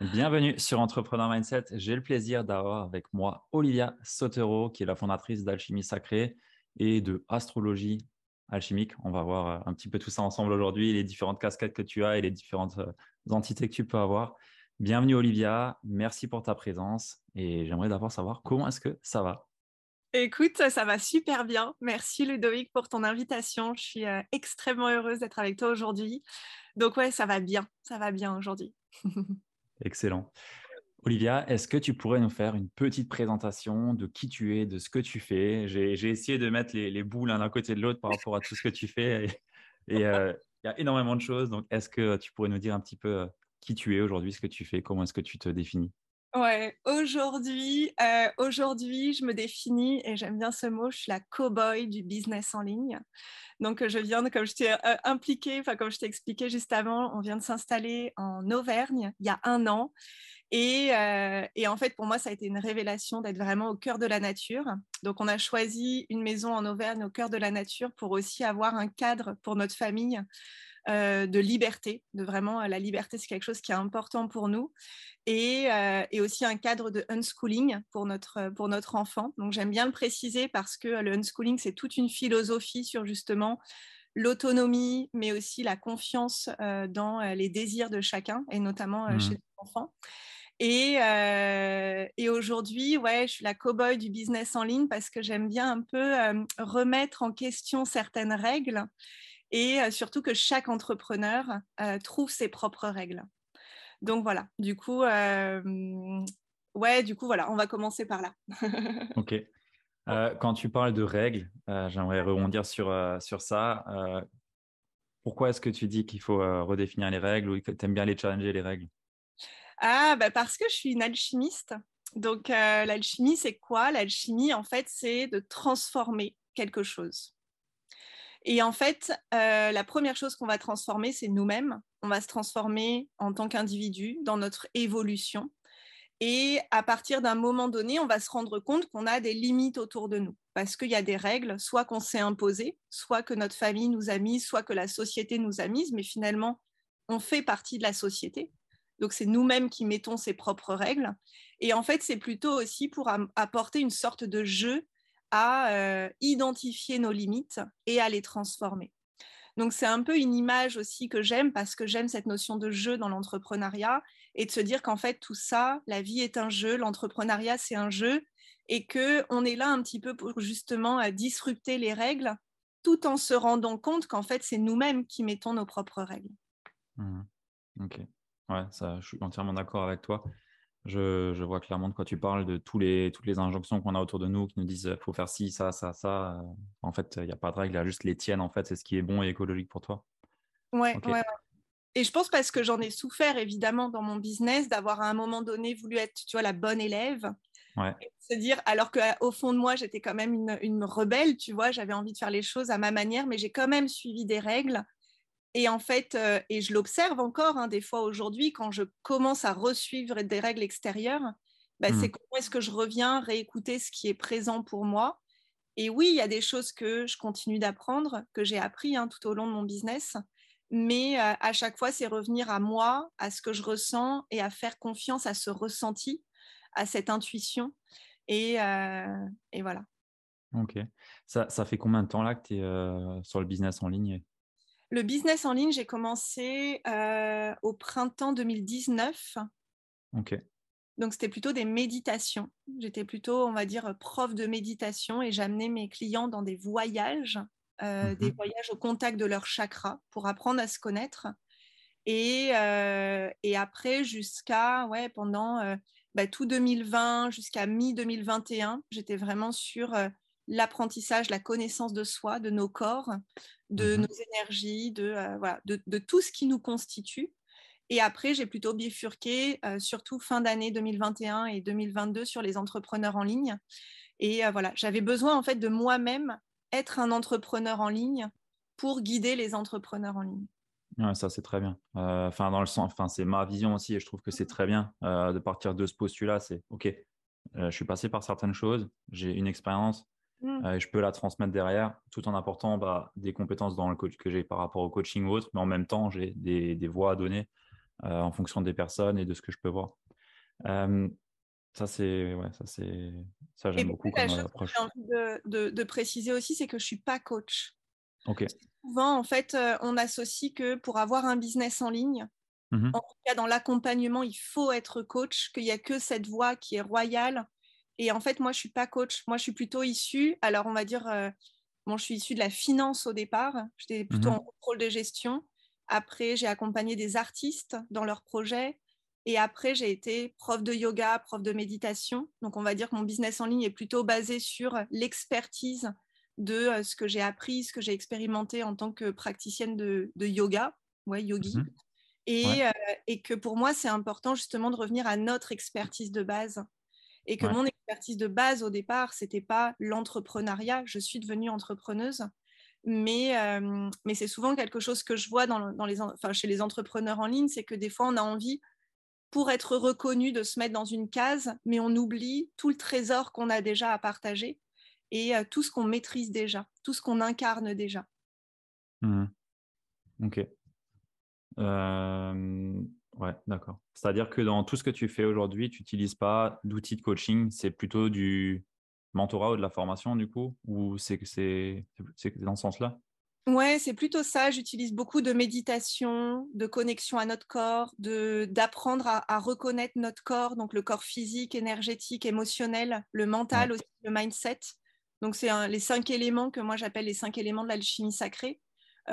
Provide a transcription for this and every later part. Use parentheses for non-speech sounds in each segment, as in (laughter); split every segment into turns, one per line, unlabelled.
Bienvenue sur Entrepreneur Mindset. J'ai le plaisir d'avoir avec moi Olivia Sotero, qui est la fondatrice d'Alchimie Sacrée et de Astrologie Alchimique. On va voir euh, un petit peu tout ça ensemble aujourd'hui, les différentes casquettes que tu as et les différentes euh, entités que tu peux avoir. Bienvenue Olivia, merci pour ta présence et j'aimerais d'abord savoir comment est-ce que ça va?
Écoute, ça va super bien. Merci Ludovic pour ton invitation. Je suis euh, extrêmement heureuse d'être avec toi aujourd'hui. Donc ouais, ça va bien, ça va bien aujourd'hui. (laughs)
Excellent. Olivia, est-ce que tu pourrais nous faire une petite présentation de qui tu es, de ce que tu fais? J'ai essayé de mettre les, bouts l'un d'un côté de l'autre par rapport à tout ce que tu fais et euh, il y a énormément de choses. Donc, est-ce que tu pourrais nous dire un petit peu euh, qui tu es aujourd'hui, ce que tu fais, comment est-ce que tu te définis?
Ouais, aujourd'hui, euh, aujourd'hui, je me définis et j'aime bien ce mot. Je suis la cow-boy du business en ligne. Donc, je viens, de, comme je t'ai euh, impliqué, enfin comme je t'ai expliqué juste avant, on vient de s'installer en Auvergne il y a un an. Et, euh, et, en fait, pour moi, ça a été une révélation d'être vraiment au cœur de la nature. Donc, on a choisi une maison en Auvergne au cœur de la nature pour aussi avoir un cadre pour notre famille euh, de liberté, de vraiment la liberté, c'est quelque chose qui est important pour nous, et, euh, et, aussi un cadre de unschooling pour notre, pour notre enfant. Donc j'aime bien le préciser parce que le unschooling, c'est toute une philosophie sur justement l'autonomie, mais aussi la confiance euh, dans les désirs de chacun, et notamment mmh. chez les enfants. Et, et aujourd'hui, ouais, je suis la cow-boy du business en ligne parce que j'aime bien un peu remettre en question certaines règles et euh, surtout que chaque entrepreneur euh, trouve ses propres règles. Donc voilà, du coup, euh, ouais, du coup, voilà, on va commencer par là. (laughs)
ok. quand tu parles de règles, j'aimerais rebondir sur, sur ça. pourquoi est-ce que tu dis qu'il faut redéfinir les règles ou que tu aimes bien les challenger, les règles?
Ah, bah parce que je suis une alchimiste. Donc, l'alchimie, c'est quoi? L'alchimie, en fait, c'est de transformer quelque chose. Et en fait, euh, la première chose qu'on va transformer, c'est nous-mêmes. On va se transformer en tant qu'individu dans notre évolution. Et à partir d'un moment donné, on va se rendre compte qu'on a des limites autour de nous parce qu'il y a des règles, soit qu'on s'est imposées, soit que notre famille nous a mises, soit que la société nous a mises, mais finalement, on fait partie de la société. Donc, c'est nous-mêmes qui mettons ces propres règles. Et en fait, c'est plutôt aussi pour apporter une sorte de jeu à euh, identifier nos limites et à les transformer. Donc c'est un peu une image aussi que j'aime parce que j'aime cette notion de jeu dans l'entrepreneuriat et de se dire qu'en fait tout ça, la vie est un jeu, l'entrepreneuriat c'est un jeu et que on est là un petit peu pour justement euh, disrupter les règles tout en se rendant compte qu'en fait c'est nous-mêmes qui mettons nos propres règles.
Mmh. Ok, ouais, ça, je suis entièrement d'accord avec toi. Je, vois clairement de quoi tu parles, de tous les, toutes les injonctions qu'on a autour de nous qui nous disent il faut faire ci, ça, ça, ça. En fait, il n'y a pas de règle, il y a juste les tiennes. En fait, c'est ce qui est bon et écologique pour toi.
Ouais, ouais, Et je pense parce que j'en ai souffert évidemment dans mon business d'avoir à un moment donné voulu être, tu vois, la bonne élève.
Ouais.
se dire, alors qu'au fond de moi, j'étais quand même une, une rebelle, tu vois, j'avais envie de faire les choses à ma manière, mais j'ai quand même suivi des règles et en fait, euh, et je l'observe encore hein, des fois aujourd'hui, quand je commence à resuivre des règles extérieures, bah, c'est mmh. comment est-ce que je reviens réécouter ce qui est présent pour moi. Et oui, il y a des choses que je continue d'apprendre, que j'ai appris hein, tout au long de mon business, mais euh, à chaque fois, c'est revenir à moi, à ce que je ressens et à faire confiance à ce ressenti, à cette intuition. Et, euh, et voilà.
Ok. Ça, ça, fait combien de temps là que tu es sur le business en ligne?
Le business en ligne, j'ai commencé euh, au printemps 2019.
Ok.
Donc, c'était plutôt des méditations. J'étais plutôt, on va dire, prof de méditation et j'amenais mes clients dans des voyages, euh, des mhm. voyages au contact de leur chakra pour apprendre à se connaître. Et, euh, et après, jusqu'à, ouais, pendant bah, tout 2020, jusqu'à mi-2021, j'étais vraiment sur l'apprentissage, la connaissance de soi, de nos corps, de mmh nos énergies, de, euh, voilà, de, de, tout ce qui nous constitue. Et après, j'ai plutôt bifurqué, surtout fin d'année 2021 et 2022 sur les entrepreneurs en ligne. Et voilà, j'avais besoin en fait de moi-même être un entrepreneur en ligne pour guider les entrepreneurs en ligne.
Ouais, ça c'est très bien. Enfin, dans le sens, enfin, c'est ma vision aussi, et je trouve que c'est très bien de partir de ce postulat. C'est ok, je suis passé par certaines choses, j'ai une expérience, mmh. et je peux la transmettre derrière, tout en apportant bah, des compétences dans le coach que j'ai par rapport au coaching ou autre, mais en même temps, j'ai des, des voies à donner euh, en fonction des personnes et de ce que je peux voir. ça, c'est, ouais, ça, c'est, ça, j'aime beaucoup comme approche.
J'ai envie de, préciser aussi, c'est que je suis pas coach.
Ok.
Souvent, en fait, on associe que pour avoir un business en ligne, mmh en tout cas dans l'accompagnement, il faut être coach, qu'il n'y a que cette voie qui est royale. Et en fait, moi, je suis pas coach. Moi, je suis plutôt issue. Alors, on va dire, bon, je suis issue de la finance au départ. J'étais plutôt mmh en contrôle de gestion. Après, j'ai accompagné des artistes dans leurs projets. Et après, j'ai été prof de yoga, prof de méditation. Donc, on va dire que mon business en ligne est plutôt basé sur l'expertise de euh, ce que j'ai appris, ce que j'ai expérimenté en tant que praticienne de, yoga, ouais, yogi. Mhm. Et, euh, et, que pour moi, c'est important justement de revenir à notre expertise de base. Et que mon de base au départ, c'était pas l'entrepreneuriat. Je suis devenue entrepreneuse mais, mais c'est souvent quelque chose que je vois dans, les, chez les entrepreneurs en ligne, c'est que des fois, on a envie, pour être reconnu, de se mettre dans une case, mais on oublie tout le trésor qu'on a déjà à partager et tout ce qu'on maîtrise déjà, tout ce qu'on incarne déjà.
Mmh ok. Ouais, d'accord. C'est-à-dire que dans tout ce que tu fais aujourd'hui, tu n'utilises pas d'outils de coaching, c'est plutôt du, mentorat ou de la formation du coup Ou c'est dans ce sens-là?
Ouais, c'est plutôt ça. J'utilise beaucoup de méditation, de connexion à notre corps, d'apprendre à, reconnaître notre corps, donc le corps physique, énergétique, émotionnel, le mental aussi, le mindset. Donc c'est les cinq éléments que moi j'appelle les cinq éléments de l'alchimie sacrée,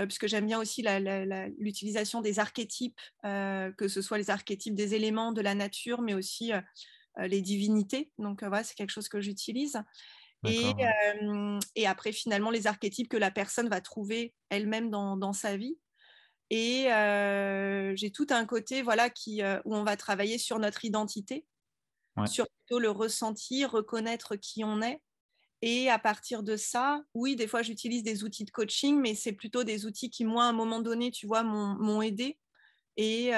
puisque j'aime bien aussi l'utilisation des archétypes, euh, que ce soit les archétypes des éléments de la nature, mais aussi euh, euh, les divinités. Donc voilà, c'est quelque chose que j'utilise. Et, et, après, finalement, les archétypes que la personne va trouver elle-même dans, dans, sa vie. Et j'ai tout un côté voilà, qui, où on va travailler sur notre identité, sur plutôt le ressenti, reconnaître qui on est. Et à partir de ça, oui, des fois, j'utilise des outils de coaching, mais c'est plutôt des outils qui, moi, à un moment donné, tu vois, m'ont aidé. Et,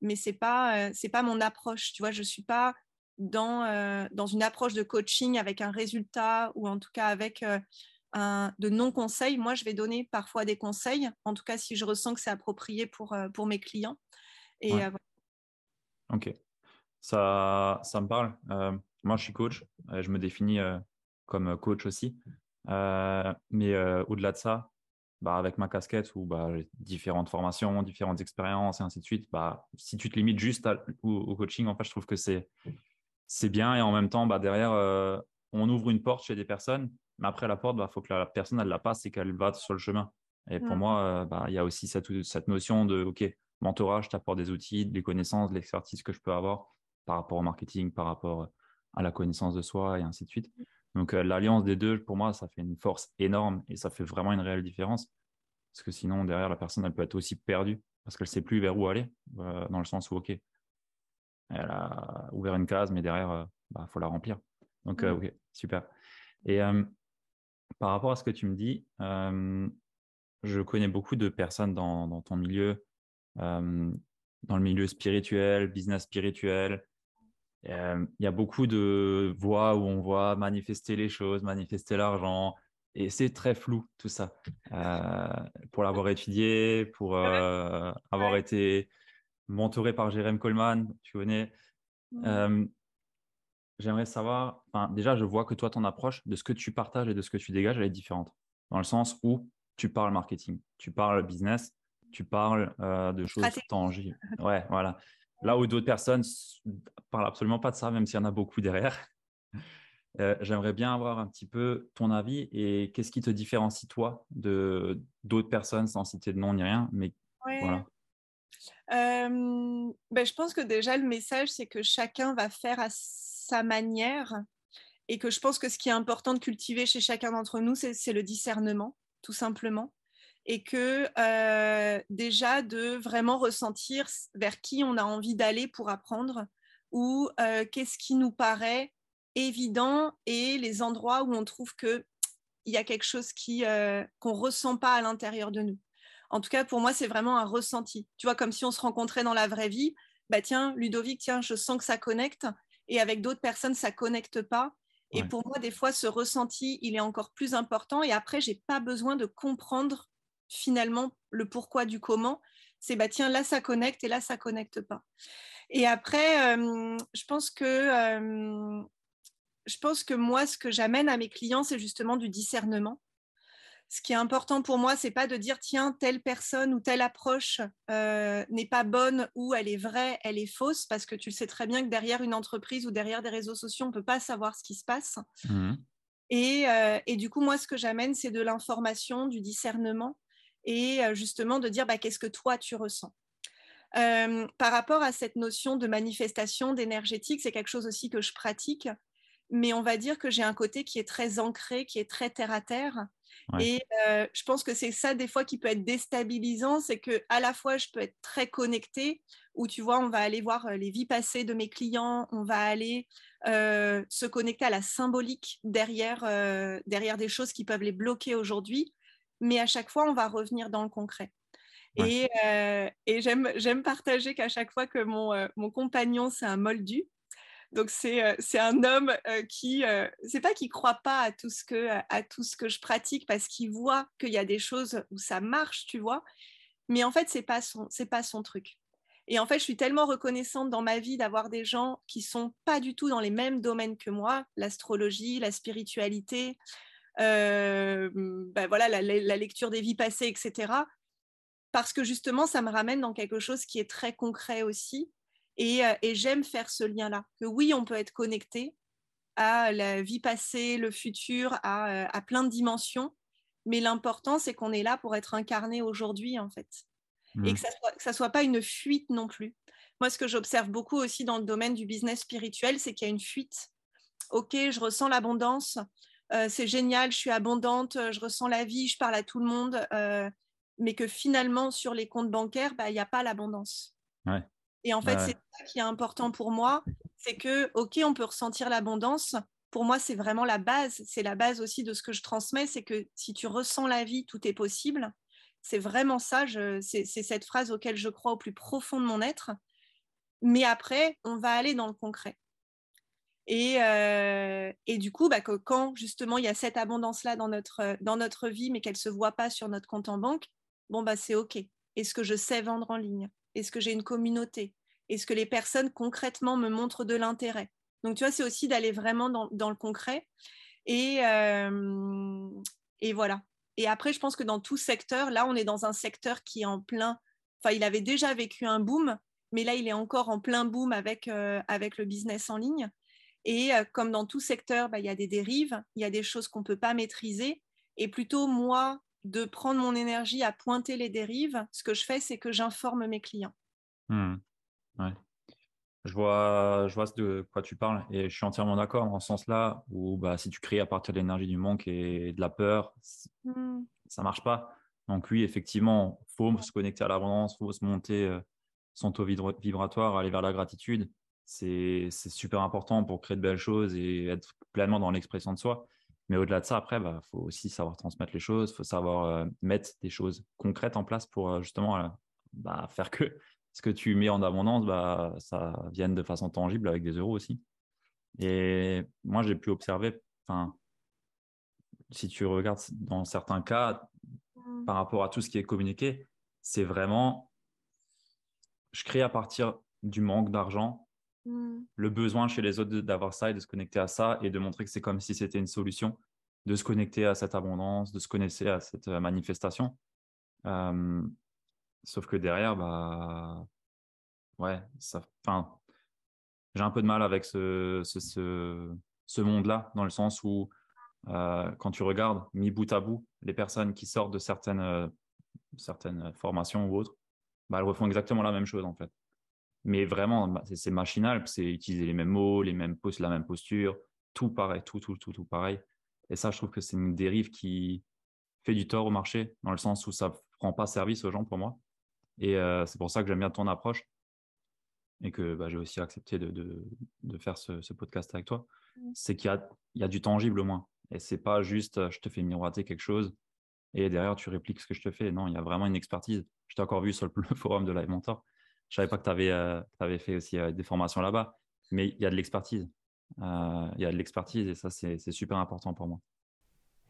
mais ce n'est pas, c'est pas mon approche. Tu vois, je ne suis pas dans, euh, dans une approche de coaching avec un résultat ou en tout cas avec euh, un, de non-conseils. Moi, je vais donner parfois des conseils, en tout cas si je ressens que c'est approprié pour, euh, pour mes clients. Et,
Ok, ça, ça me parle. moi, je suis coach, je me définis comme coach aussi. mais au-delà de ça, bah, avec ma casquette où bah, j'ai différentes formations, différentes expériences et ainsi de suite, bah, si tu te limites juste au, au, coaching, en fait, je trouve que c'est c'est bien et en même temps, bah, derrière, euh, on ouvre une porte chez des personnes, mais après la porte, il bah, faut que la personne elle la passe et qu'elle va sur le chemin. Et pour moi, euh, bah, il y a aussi cette, cette notion de OK, mentorat, je t'apporte des outils, des connaissances, de l'expertise que je peux avoir par rapport au marketing, par rapport à la connaissance de soi et ainsi de suite. Donc euh, l'alliance des deux, pour moi, ça fait une force énorme et ça fait vraiment une réelle différence. Parce que sinon, derrière, la personne, elle peut être aussi perdue parce qu'elle ne sait plus vers où aller, dans le sens où, OK, elle a ouvert une case, mais derrière, il euh, bah, faut la remplir. Donc, euh, mmh. ok, super. Et euh, par rapport à ce que tu me dis, je connais beaucoup de personnes dans, ton milieu, dans le milieu spirituel, business spirituel. Il y a beaucoup de voix où on voit manifester les choses, manifester l'argent. Et c'est très flou tout ça. pour l'avoir étudié, pour avoir été mentoré par Jérém Coleman, tu connais. J'aimerais savoir, déjà, je vois que toi, ton approche de ce que tu partages et de ce que tu dégages, elle est différente. Dans le sens où tu parles marketing, tu parles business, tu parles de choses tangibles. (laughs) Ouais, voilà. Là où d'autres personnes parlent absolument pas de ça, même s'il y en a beaucoup derrière. J'aimerais bien avoir un petit peu ton avis et qu'est-ce qui te différencie toi de d'autres personnes sans citer de nom ni rien, mais voilà
ben, Je pense que déjà, le message, c'est que chacun va faire à sa manière et que je pense que ce qui est important de cultiver chez chacun d'entre nous, c'est le discernement, tout simplement. Et que déjà de vraiment ressentir vers qui on a envie d'aller pour apprendre ou qu'est-ce qui nous paraît évident et les endroits où on trouve que il y a quelque chose qui qu'on ressent pas à l'intérieur de nous. En tout cas, pour moi, c'est vraiment un ressenti. Tu vois, comme si on se rencontrait dans la vraie vie. Bah tiens, Ludovic, tiens, je sens que ça connecte. Et avec d'autres personnes, ça connecte pas. Et pour moi, des fois, ce ressenti, il est encore plus important. Et après, j'ai pas besoin de comprendre finalement le pourquoi du comment. C'est bah tiens, là, ça connecte et là, ça connecte pas. Et après, je pense que je pense que moi, ce que j'amène à mes clients, c'est justement du discernement. Ce qui est important pour moi, c'est pas de dire tiens telle personne ou telle approche n'est pas bonne ou elle est vraie, elle est fausse, parce que tu le sais très bien que derrière une entreprise ou derrière des réseaux sociaux, on peut pas savoir ce qui se passe. Mmh. Et, et, du coup, moi, ce que j'amène, c'est de l'information, du discernement, et justement de dire bah, qu'est-ce que toi tu ressens? par rapport à cette notion de manifestation, d'énergétique, c'est quelque chose aussi que je pratique mais on va dire que j'ai un côté qui est très ancré, qui est très terre à terre. Et je pense que c'est ça des fois qui peut être déstabilisant, c'est que à la fois je peux être très connectée, où tu vois, on va aller voir les vies passées de mes clients, on va aller se connecter à la symbolique derrière, derrière des choses qui peuvent les bloquer aujourd'hui, mais à chaque fois on va revenir dans le concret. Et, et j'aime partager qu'à chaque fois que mon, mon compagnon c'est un moldu, donc c'est c'est un homme qui c'est pas qu'il croit pas à tout ce que à tout ce que je pratique parce qu'il voit qu'il y a des choses où ça marche, tu vois. Mais en fait c'est pas son pas son truc. Et en fait, je suis tellement reconnaissante dans ma vie d'avoir des gens qui sont pas du tout dans les mêmes domaines que moi, l'astrologie, la spiritualité, ben voilà, la, la, lecture des vies passées, etc. Parce que justement, ça me ramène dans quelque chose qui est très concret aussi euh, et, j'aime faire ce lien-là. Que oui, on peut être connecté à la vie passée, le futur, à, euh, plein de dimensions. Mais l'important, c'est qu'on est là pour être incarné aujourd'hui, en fait. Et mmh. que ça ne soit, soit pas une fuite non plus. Moi, ce que j'observe beaucoup aussi dans le domaine du business spirituel, c'est qu'il y a une fuite. OK, je ressens l'abondance, euh, c'est génial, je suis abondante, je ressens la vie, je parle à tout le monde, mais que finalement, sur les comptes bancaires, bah, il n'y a pas l'abondance.
Ouais.
Et en fait, c'est ça qui est important pour moi, c'est que, OK, on peut ressentir l'abondance. Pour moi, c'est vraiment la base. C'est la base aussi de ce que je transmets, c'est que si tu ressens la vie, tout est possible. C'est vraiment ça, c'est cette phrase auquel je crois au plus profond de mon être. Mais après, on va aller dans le concret. Et, euh, et du coup, bah, que quand justement il y a cette abondance-là dans notre, dans notre vie, mais qu'elle ne se voit pas sur notre compte en banque, bon, bah, c'est OK. Est-ce que je sais vendre en ligne? Est-ce que j'ai une communauté? Est-ce que les personnes concrètement me montrent de l'intérêt? Donc, tu vois, c'est aussi d'aller vraiment dans, le concret. Et, euh, et voilà. Et après, je pense que dans tout secteur, là, on est dans un secteur qui est en plein. Enfin, il avait déjà vécu un boom, mais là, il est encore en plein boom avec, euh, avec le business en ligne. Et euh, comme dans tout secteur, bah, il y a des dérives, il y a des choses qu'on ne peut pas maîtriser. Et plutôt, moi, de prendre mon énergie à pointer les dérives, ce que je fais, c'est que j'informe mes clients.
Hmm. Je vois, je vois de quoi tu parles et je suis entièrement d'accord dans ce sens-là où bah, si tu crées à partir de l'énergie du manque et de la peur, ça hmm. ça marche pas. Donc oui, effectivement, il faut se connecter à l'abondance, il faut se monter euh, son taux vibratoire, aller vers la gratitude. C'est super important pour créer de belles choses et être pleinement dans l'expression de soi. Mais au-delà de ça, après, il bah, faut aussi savoir transmettre les choses, il faut savoir euh, mettre des choses concrètes en place pour euh, justement euh, bah, faire que (laughs) ce que tu mets en abondance, bah, ça vienne de façon tangible avec des euros aussi. Et moi, j'ai pu observer, si tu regardes dans certains cas, par rapport à tout ce qui est communiqué, c'est vraiment, je crée à partir du manque d'argent Mm. le besoin chez les autres d'avoir ça et de se connecter à ça et de montrer que c'est comme si c'était une solution, de se connecter à cette abondance, de se connecter à cette euh, manifestation. Euh, sauf que derrière, bah, ouais, ça, enfin, j'ai un peu de mal avec ce, ce, monde-là, dans le sens où, euh, quand tu regardes mis bout à bout, les personnes qui sortent de certaines, certaines formations ou autres, bah, elles refont exactement la même chose, en fait. Mais vraiment, c'est machinal, c'est utiliser les mêmes mots, les mêmes poses, la même posture, tout pareil, tout, tout, tout, tout pareil. Et ça, je trouve que c'est une dérive qui, fait du tort au marché, dans le sens où ça ne prend pas service aux gens pour moi. Et euh, c'est pour ça que j'aime bien ton approche et que bah, j'ai aussi accepté de, de, faire ce, podcast avec toi. Mmh. C'est qu'il y a, il y a du tangible au moins. Et c'est pas juste je te fais miroiter quelque chose et derrière tu répliques ce que je te fais. Non, il y a vraiment une expertise. Je t'ai encore vu sur le, (laughs) forum de Live Mentor. Je savais pas que tu avais, euh, fait aussi des formations là-bas, mais il y a de l'expertise. il y a de l'expertise et ça, c'est super important pour moi.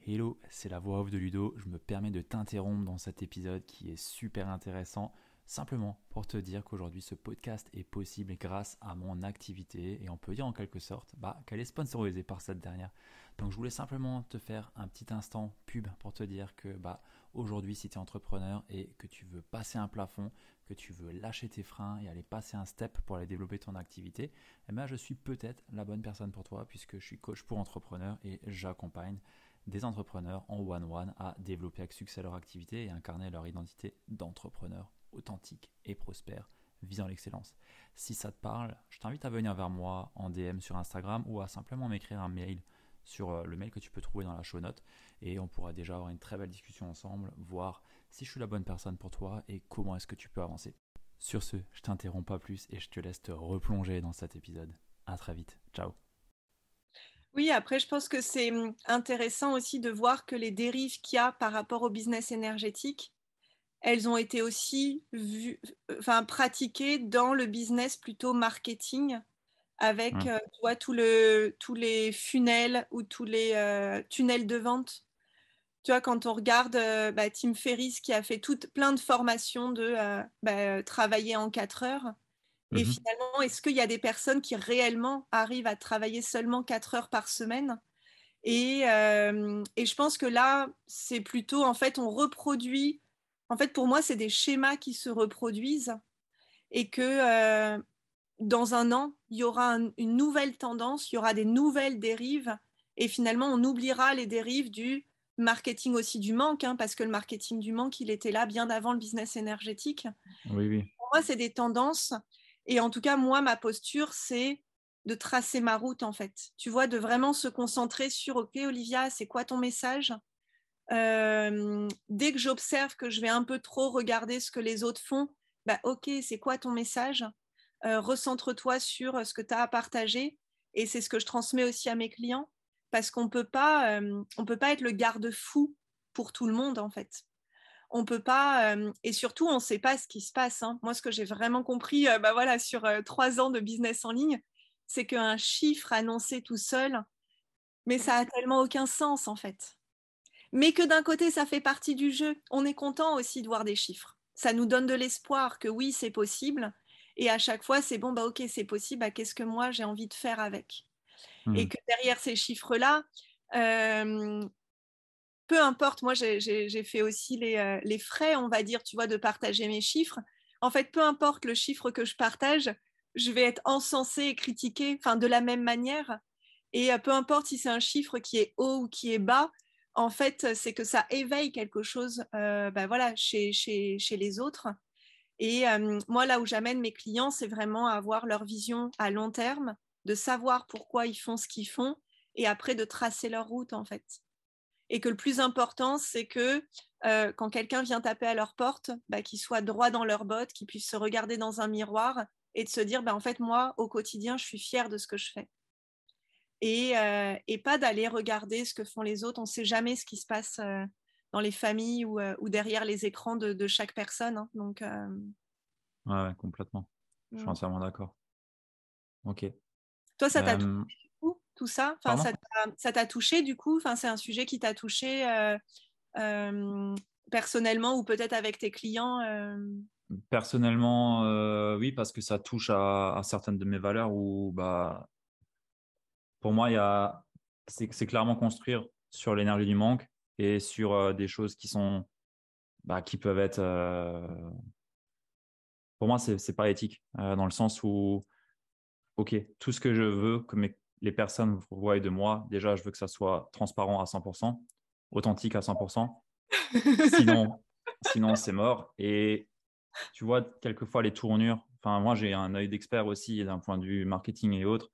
Hello, c'est la voix off de Ludo. Je me permets de t'interrompre dans cet épisode qui est super intéressant, simplement pour te dire qu'aujourd'hui ce podcast est possible grâce à mon activité et on peut dire en quelque sorte bah, qu'elle est sponsorisée par cette dernière. Donc je voulais simplement te faire un petit instant pub pour te dire que bah, aujourd'hui si tu es entrepreneur et que tu veux passer un plafond, que tu veux lâcher tes freins et aller passer un step pour aller développer ton activité, eh ben, je suis peut-être la bonne personne pour toi puisque je suis coach pour entrepreneurs et j'accompagne des entrepreneurs en one-one à développer avec succès leur activité et incarner leur identité d'entrepreneur authentique et prospère visant l'excellence. Si ça te parle, je t'invite à venir vers moi en DM sur Instagram ou à simplement m'écrire un mail sur euh, le mail que tu peux trouver dans la show note et on pourra déjà avoir une très belle discussion ensemble, voir si je suis la bonne personne pour toi et comment est-ce que tu peux avancer. Sur ce, je t'interromps pas plus et je te laisse te replonger dans cet épisode. À très vite. Ciao.
Oui, après, je pense que c'est hum, intéressant aussi de voir que les dérives qu'il y a par rapport au business énergétique, elles ont été aussi vues, enfin, pratiquées dans le business plutôt marketing, avec mmh. euh, tout le, tous les funnels ou tous les euh, tunnels de vente. Tu vois, quand on regarde euh, bah, Tim Ferriss qui a fait toute, plein de formations de bah, travailler en quatre heures, et mmh finalement, est-ce qu'il y a des personnes qui réellement arrivent à travailler seulement 4 heures par semaine? Et, et, je pense que là, c'est plutôt, en fait, on reproduit, en fait, pour moi, c'est des schémas qui se reproduisent et que dans un an, il y aura une nouvelle tendance, il y aura des nouvelles dérives et finalement, on oubliera les dérives du marketing aussi du manque, hein, parce que le marketing du manque, il était là bien avant le business énergétique.
Oui, oui.
Pour moi, c'est des tendances et en tout cas, moi, ma posture, c'est de tracer ma route, en fait. Tu vois, de vraiment se concentrer sur, OK, Olivia, c'est quoi ton message? Euh, Dès que j'observe que je vais un peu trop regarder ce que les autres font, bah, OK, c'est quoi ton message? Euh, Recentre-toi sur euh, ce que tu as à partager. Et c'est ce que je transmets aussi à mes clients, parce qu'on peut pas, on peut pas être le garde-fou pour tout le monde, en fait on peut pas, et surtout, on ne sait pas ce qui se passe. Hein. Moi, ce que j'ai vraiment compris bah voilà, sur trois ans de business en ligne, c'est qu'un chiffre annoncé tout seul, mais ça a tellement aucun sens en fait. Mais que d'un côté, ça fait partie du jeu. On est content aussi de voir des chiffres. Ça nous donne de l'espoir que oui, c'est possible. Et à chaque fois, c'est bon, bah ok, c'est possible. Bah, Qu'est-ce que moi j'ai envie de faire avec? Et mmh. que derrière ces chiffres-là, peu importe, moi j'ai fait aussi euh, les, frais, on va dire, tu vois, de partager mes chiffres. En fait, peu importe le chiffre que je partage, je vais être encensée et critiquée, enfin de la même manière. Et euh, peu importe si c'est un chiffre qui est haut ou qui est bas, en fait, c'est que ça éveille quelque chose, euh, ben voilà, chez, chez, chez, les autres. Et moi, là où j'amène mes clients, c'est vraiment avoir leur vision à long terme, de savoir pourquoi ils font ce qu'ils font, et après de tracer leur route, en fait et que le plus important, c'est que euh, quand quelqu'un vient taper à leur porte, bah, qu'ils soient droit dans leurs bottes, qu'ils puissent se regarder dans un miroir et de se dire, bah, en fait, moi, au quotidien, je suis fière de ce que je fais. Et, euh, pas d'aller regarder ce que font les autres. On ne sait jamais ce qui se passe euh, dans les familles ou, derrière les écrans de, chaque personne. Hein. Donc,
ouais, complètement. Je suis mmh. entièrement d'accord. Ok.
Toi, ça t'a tout ça? Enfin, Ça t'a touché du coup? Enfin, C'est un sujet qui t'a touché euh, euh, personnellement ou peut-être avec tes clients euh?
Personnellement, oui, parce que ça touche à, certaines de mes valeurs où bah, pour moi, c'est clairement construire sur l'énergie du manque et sur des choses qui sont bah, qui peuvent être pour moi c'est pas éthique dans le sens où ok tout ce que je veux que mes les personnes voient de moi, déjà, je veux que ça soit transparent à 100%, authentique à 100%. sinon, (laughs) sinon c'est mort. Et tu vois, quelquefois, les tournures, enfin, moi, j'ai un œil d'expert aussi d'un point de vue marketing et autres.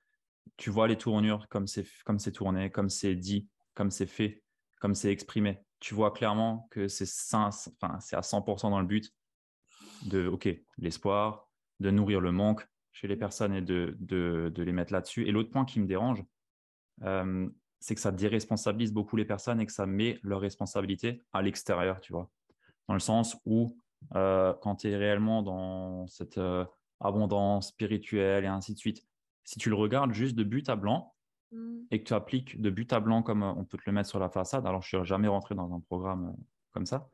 Tu vois les tournures comme c'est, comme c'est tourné, comme c'est dit, comme c'est fait, comme c'est exprimé. tu vois clairement que c'est enfin, à 100% dans le but de, OK, l'espoir, de nourrir le manque chez les personnes et de, de, les mettre là-dessus. Et l'autre point qui me dérange, euh, c'est que ça déresponsabilise beaucoup les personnes et que ça met leur responsabilité à l'extérieur, tu vois. Dans le sens où, euh, quand tu es réellement dans cette euh, abondance spirituelle et ainsi de suite, si tu le regardes juste de but à blanc mmh. et que tu appliques de but à blanc comme on peut te le mettre sur la façade, alors je ne suis jamais rentré dans un programme comme ça,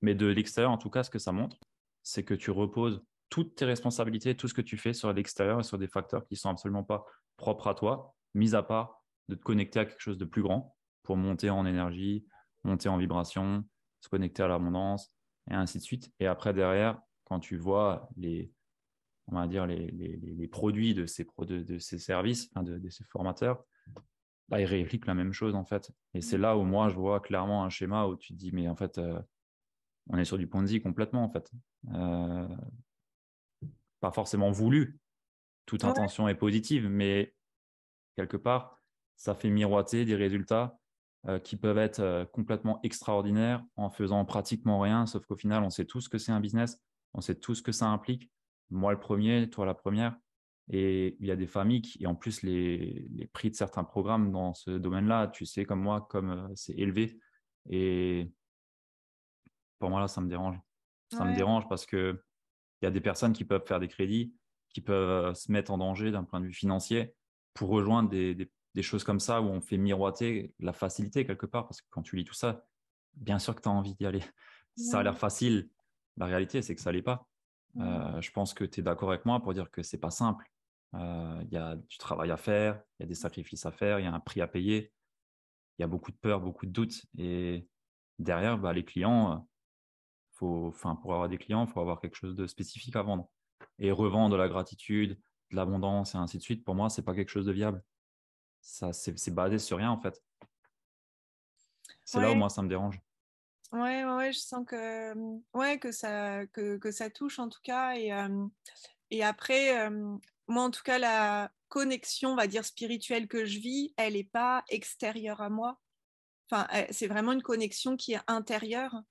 mais de l'extérieur, en tout cas, ce que ça montre, c'est que tu reposes toutes tes responsabilités, tout ce que tu fais sur l'extérieur et sur des facteurs qui sont absolument pas propres à toi, mis à part de te connecter à quelque chose de plus grand pour monter en énergie, monter en vibration, se connecter à l'abondance et ainsi de suite. Et après, derrière, quand tu vois les, on va dire les, les, produits de ces, de, ces services, de, ces formateurs, bah, ils répliquent la même chose en fait. Et c'est là où moi, je vois clairement un schéma où tu te dis, mais en fait, euh, on est sur du Ponzi complètement en fait. Euh, pas forcément voulu. Toute intention est positive, mais quelque part, ça fait miroiter des résultats euh, qui peuvent être euh, complètement extraordinaires en faisant pratiquement rien, sauf qu'au final, on sait tous que c'est un business, on sait tous ce que ça implique. Moi le premier, toi la première. Et il y a des familles qui, et en plus, les, les prix de certains programmes dans ce domaine-là, tu sais comme moi, comme c'est élevé. Et pour moi, là, ça me dérange. Ça me dérange parce que il y a des personnes qui peuvent faire des crédits, qui peuvent euh, se mettre en danger d'un point de vue financier pour rejoindre des, choses comme ça où on fait miroiter la facilité quelque part. Parce que quand tu lis tout ça, bien sûr que tu as envie d'y aller. Ça a l'air facile. La réalité, c'est que ça l'est pas. Euh, je pense que tu es d'accord avec moi pour dire que c'est pas simple. Euh, il y a du travail à faire, il y a des sacrifices à faire, il y a un prix à payer, il y a beaucoup de peur, beaucoup de doutes. Et derrière, bah, les clients, enfin, pour avoir des clients, il faut avoir quelque chose de spécifique à vendre. Et revendre de la gratitude, de l'abondance et ainsi de suite, pour moi, c'est pas quelque chose de viable. Ça, c'est basé sur rien en fait. C'est là où moi ça me dérange.
Ouais, ouais, je sens que, ouais, que, ça, que, que ça touche en tout cas. Et, euh, et après, euh, moi en tout cas, la connexion, on va dire, spirituelle que je vis, elle n'est pas extérieure à moi. Enfin, c'est vraiment une connexion qui est intérieure.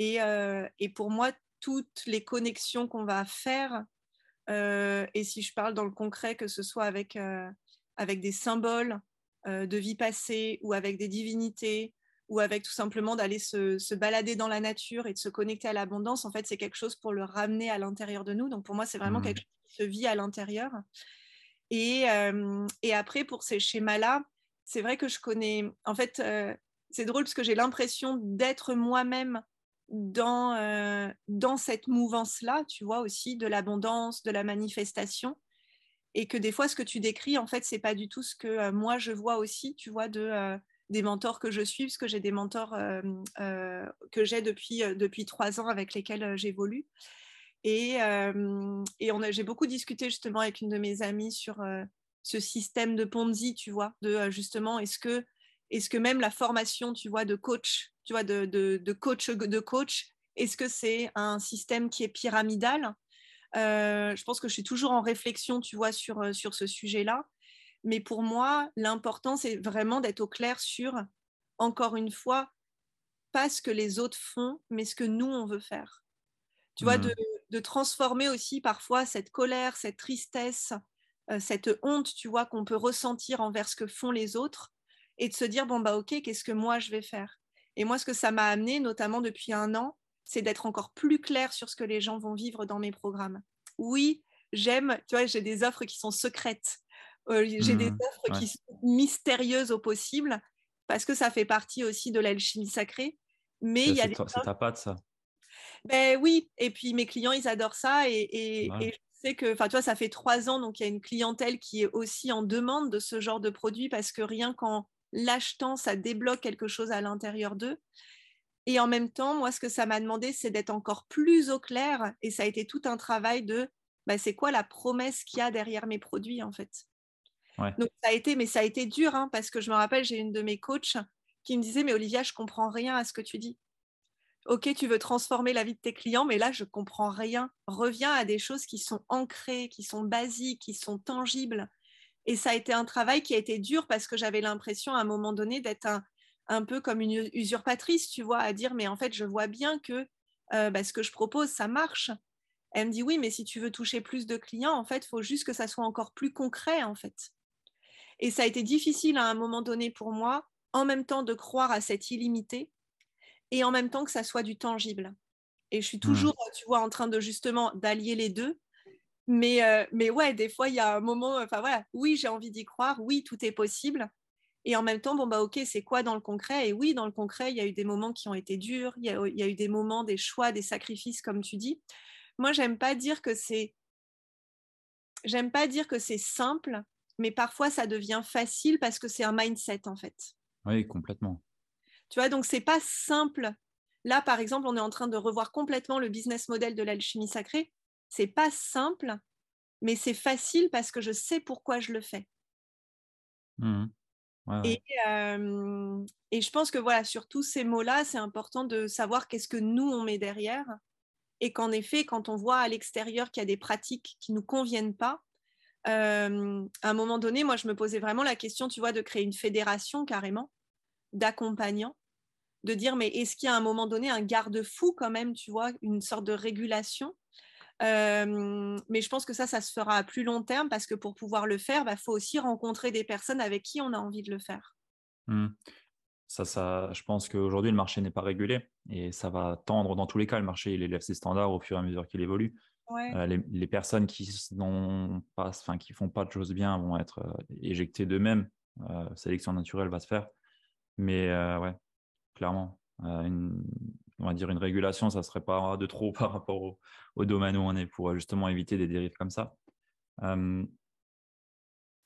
Euh, et, pour moi, toutes les connexions qu'on va faire, euh, et si je parle dans le concret, que ce soit avec, euh, avec des symboles de vie passée ou avec des divinités, ou avec tout simplement d'aller se, balader dans la nature et de se connecter à l'abondance, en fait, c'est quelque chose pour le ramener à l'intérieur de nous. Donc pour moi, c'est vraiment mmh. quelque chose qui se vit à l'intérieur. Et, et, après, pour ces schémas-là, c'est vrai que je connais, en fait, c'est drôle parce que j'ai l'impression d'être moi-même dans, euh, dans cette mouvance-là, tu vois, aussi de l'abondance, de la manifestation. Et que des fois, ce que tu décris, en fait, c'est pas du tout ce que euh, moi je vois aussi, tu vois, de, euh, des mentors que je suis, parce que j'ai des mentors que j'ai depuis, depuis trois ans avec lesquels j'évolue. Et, et j'ai beaucoup discuté justement avec une de mes amies sur ce système de Ponzi, tu vois, de justement, est-ce que est-ce que même la formation, tu vois, de coach, tu vois, de, de, coach de coach, est-ce que c'est un système qui est pyramidal? Euh, Je pense que je suis toujours en réflexion, tu vois, sur, euh, sur ce sujet-là. Mais pour moi, l'important, c'est vraiment d'être au clair sur, encore une fois, pas ce que les autres font, mais ce que nous, on veut faire. Tu vois, de, mmh. de, transformer aussi parfois cette colère, cette tristesse, euh, cette honte, tu vois, qu'on peut ressentir envers ce que font les autres, et de se dire, bon, bah ok, qu'est-ce que moi je vais faire? Et moi, ce que ça m'a amené, notamment depuis un an, c'est d'être encore plus clair sur ce que les gens vont vivre dans mes programmes. Oui, j'aime, tu vois, j'ai des offres qui sont secrètes. Euh, j'ai des mmh offres qui sont mystérieuses au possible parce que ça fait partie aussi de l'alchimie sacrée. Mais il y a
des c'est ta patte, ça.
Ben oui, et puis mes clients, ils adorent ça et, et, et je sais que, enfin, tu vois, ça fait trois ans, donc il y a une clientèle qui est aussi en demande de ce genre de produit parce que rien qu'en l'achetant, ça débloque quelque chose à l'intérieur d'eux. Et en même temps, moi, ce que ça m'a demandé, c'est d'être encore plus au clair. Et ça a été tout un travail de, bah, c'est quoi la promesse qu'il y a derrière mes produits, en fait. Donc, ça a été, mais ça a été dur, hein, parce que je me rappelle, j'ai une de mes coachs qui me disait, mais Olivia, je comprends rien à ce que tu dis. Ok, tu veux transformer la vie de tes clients, mais là, je comprends rien. Reviens à des choses qui sont ancrées, qui sont basiques, qui sont tangibles. Et ça a été un travail qui a été dur parce que j'avais l'impression à un moment donné d'être un peu comme une usurpatrice, tu vois, à dire mais en fait je vois bien que bah, ce que je propose ça marche. Elle me dit oui, mais si tu veux toucher plus de clients, en fait, il faut juste que ça soit encore plus concret, en fait. Et ça a été difficile à un moment donné pour moi, en même temps de croire à cette illimité et en même temps que ça soit du tangible. Et je suis mmh. toujours, tu vois, en train de justement d'allier les deux. Mais, euh, mais ouais, des fois, il y a un moment, enfin voilà, oui, j'ai envie d'y croire, oui, tout est possible. Et en même temps, bon, bah ok, c'est quoi dans le concret? Et oui, dans le concret, il y a eu des moments qui ont été durs, il y a, il y a eu des moments, des choix, des sacrifices, comme tu dis. Moi, j'aime pas dire que c'est j'aime pas dire que c'est simple, mais parfois ça devient facile parce que c'est un mindset en fait.
Oui, complètement.
Tu vois, donc c'est pas simple. Là, par exemple, on est en train de revoir complètement le business model de l'alchimie sacrée. C'est pas simple, mais c'est facile parce que je sais pourquoi je le fais.
Mmh
et, et, je pense que voilà, sur tous ces mots-là, c'est important de savoir qu'est-ce que nous on met derrière et qu'en effet, quand on voit à l'extérieur qu'il y a des pratiques qui ne nous conviennent pas, euh, à un moment donné, moi, je me posais vraiment la question, tu vois, de créer une fédération carrément d'accompagnants, de dire, mais est-ce qu'il y a à un moment donné un garde-fou quand même, tu vois, une sorte de régulation euh, mais je pense que ça, ça se fera à plus long terme parce que pour pouvoir le faire, il bah, faut aussi rencontrer des personnes avec qui on a envie de le faire.
Mmh. Ça, ça, je pense qu'aujourd'hui, le marché n'est pas régulé et ça va tendre dans tous les cas. Le marché, il élève ses standards au fur et à mesure qu'il évolue. Euh, les, personnes qui enfin, qui font pas de choses bien vont être euh, éjectées d'eux-mêmes. Sélection naturelle va se faire. Mais ouais, clairement, une, on va dire une régulation, ça serait pas de trop (laughs) par rapport au, au domaine où on est pour justement éviter des dérives comme ça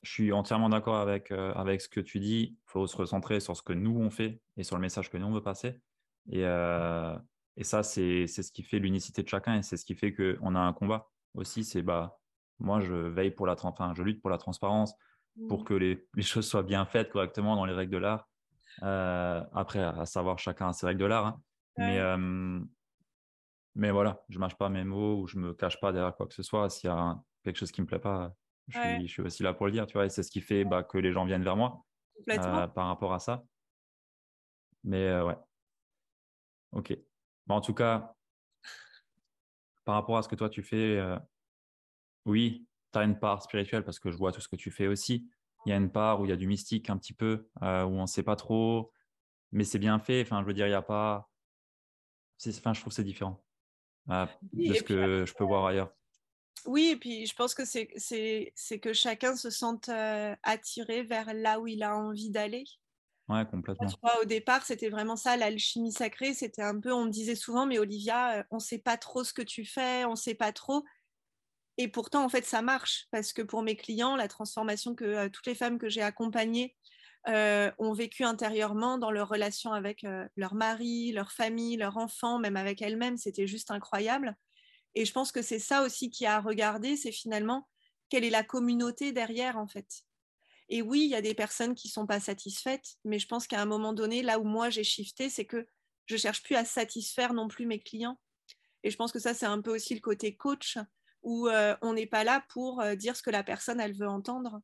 je suis entièrement d'accord avec, euh, avec ce que tu dis. Il faut se recentrer sur ce que nous, on fait et sur le message que nous, on veut passer. Et, euh, et ça, c'est ce qui fait l'unicité de chacun et c'est ce qui fait qu'on a un combat aussi. C'est bah, moi, je veille pour la, enfin, je lutte pour la transparence, pour mmh. que les, (laughs) les, choses soient bien faites correctement dans les règles de l'art. Euh, après, à savoir, chacun a ses règles de l'art. Hein. Mais, mais voilà, je mâche pas mes mots ou je me cache pas derrière quoi que ce soit. S'il y a quelque chose qui me plaît pas, je, suis, aussi là pour le dire, tu vois, et c'est ce qui fait bah, que les gens viennent vers moi euh, par rapport à ça. Mais euh, ouais. Ok. en tout cas, par rapport à ce que toi tu fais, euh, oui, tu as une part spirituelle parce que je vois tout ce que tu fais aussi. Il y a une part où il y a du mystique un petit peu, où on ne sait pas trop, mais c'est bien fait. Enfin, je veux dire, il n'y a pas. Enfin, je trouve que c'est différent de ce que je peux voir ailleurs.
Oui, et puis je pense que c'est que chacun se sente euh, attiré vers là où il a envie d'aller.
Ouais, complètement.
au départ, c'était vraiment ça, l'alchimie sacrée. C'était un peu, on me disait souvent, mais Olivia, euh, on ne sait pas trop ce que tu fais, on ne sait pas trop. Et pourtant, en fait, ça marche parce que pour mes clients, la transformation que euh, toutes les femmes que j'ai accompagnées ont vécu intérieurement dans leur relation avec leur mari, leur famille, leur enfant, même avec elles-mêmes, c'était juste incroyable. Et je pense que c'est ça aussi qui a à regarder, c'est finalement quelle est la communauté derrière en fait. Et oui, il y a des personnes qui sont pas satisfaites, mais je pense qu'à un moment donné, là où moi j'ai shifté, c'est que je cherche plus à satisfaire non plus mes clients. Et je pense que ça, c'est un peu aussi le côté coach, où euh, on n'est pas là pour euh, dire ce que la personne, elle veut entendre.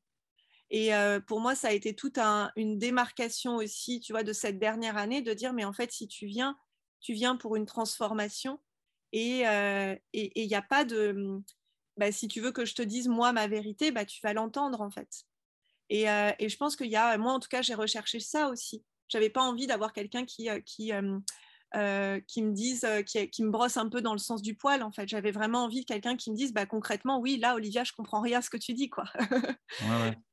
Et pour moi, ça a été toute une démarcation aussi, tu vois, de cette dernière année, de dire, mais en fait, si tu viens, tu viens pour une transformation, et il n'y a pas de... Mmh, bah, si tu veux que je te dise, moi, ma vérité, bah, tu vas l'entendre, en fait. Et, et, je pense qu'il y a... Moi, en tout cas, j'ai recherché ça aussi. J'avais pas envie d'avoir quelqu'un qui... Euh, qui me dise, qui, qui, me brosse un peu dans le sens du poil, en fait. J'avais vraiment envie de quelqu'un qui me dise, bah, concrètement, oui, là, Olivia, je comprends rien à ce que tu dis, quoi. (laughs)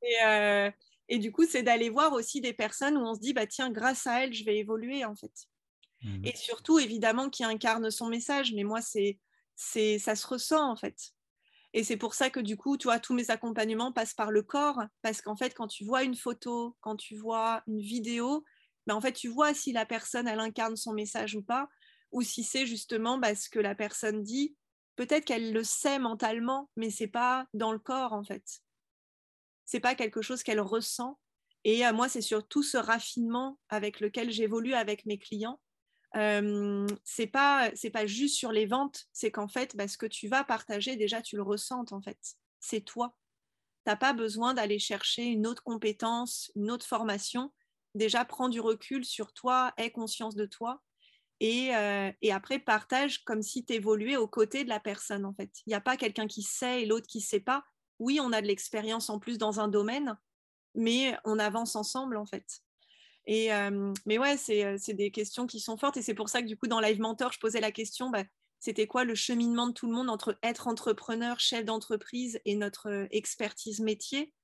Et, et, du coup, c'est d'aller voir aussi des personnes où on se dit, bah, tiens, grâce à elle, je vais évoluer, en fait. Mmh et surtout, évidemment, qui incarne son message. Mais moi, c'est, c'est, ça se ressent en fait. Et c'est pour ça que du coup, tu vois, tous mes accompagnements passent par le corps, parce qu'en fait, quand tu vois une photo, quand tu vois une vidéo, ben, en fait, tu vois si la personne, elle incarne son message ou pas, ou si c'est justement bah, ce que la personne dit. Peut-être qu'elle le sait mentalement, mais c'est pas dans le corps en fait. C'est pas quelque chose qu'elle ressent. Et moi, c'est surtout ce raffinement avec lequel j'évolue avec mes clients, euh, c'est pas juste sur les ventes, c'est qu'en fait, bah, ce que tu vas partager, déjà, tu le ressentes en fait. C'est toi. T'as pas besoin d'aller chercher une autre compétence, une autre formation. Déjà prends du recul sur toi, aie conscience de toi. Et, euh, et après, partage comme si tu évoluais aux côtés de la personne, en fait. Il n'y a pas quelqu'un qui sait et l'autre qui ne sait pas. Oui, on a de l'expérience en plus dans un domaine, mais on avance ensemble, en fait. Et, euh, mais ouais, c'est des questions qui sont fortes. Et c'est pour ça que du coup, dans Live Mentor, je posais la question, bah, c'était quoi le cheminement de tout le monde entre être entrepreneur, chef d'entreprise et notre expertise métier?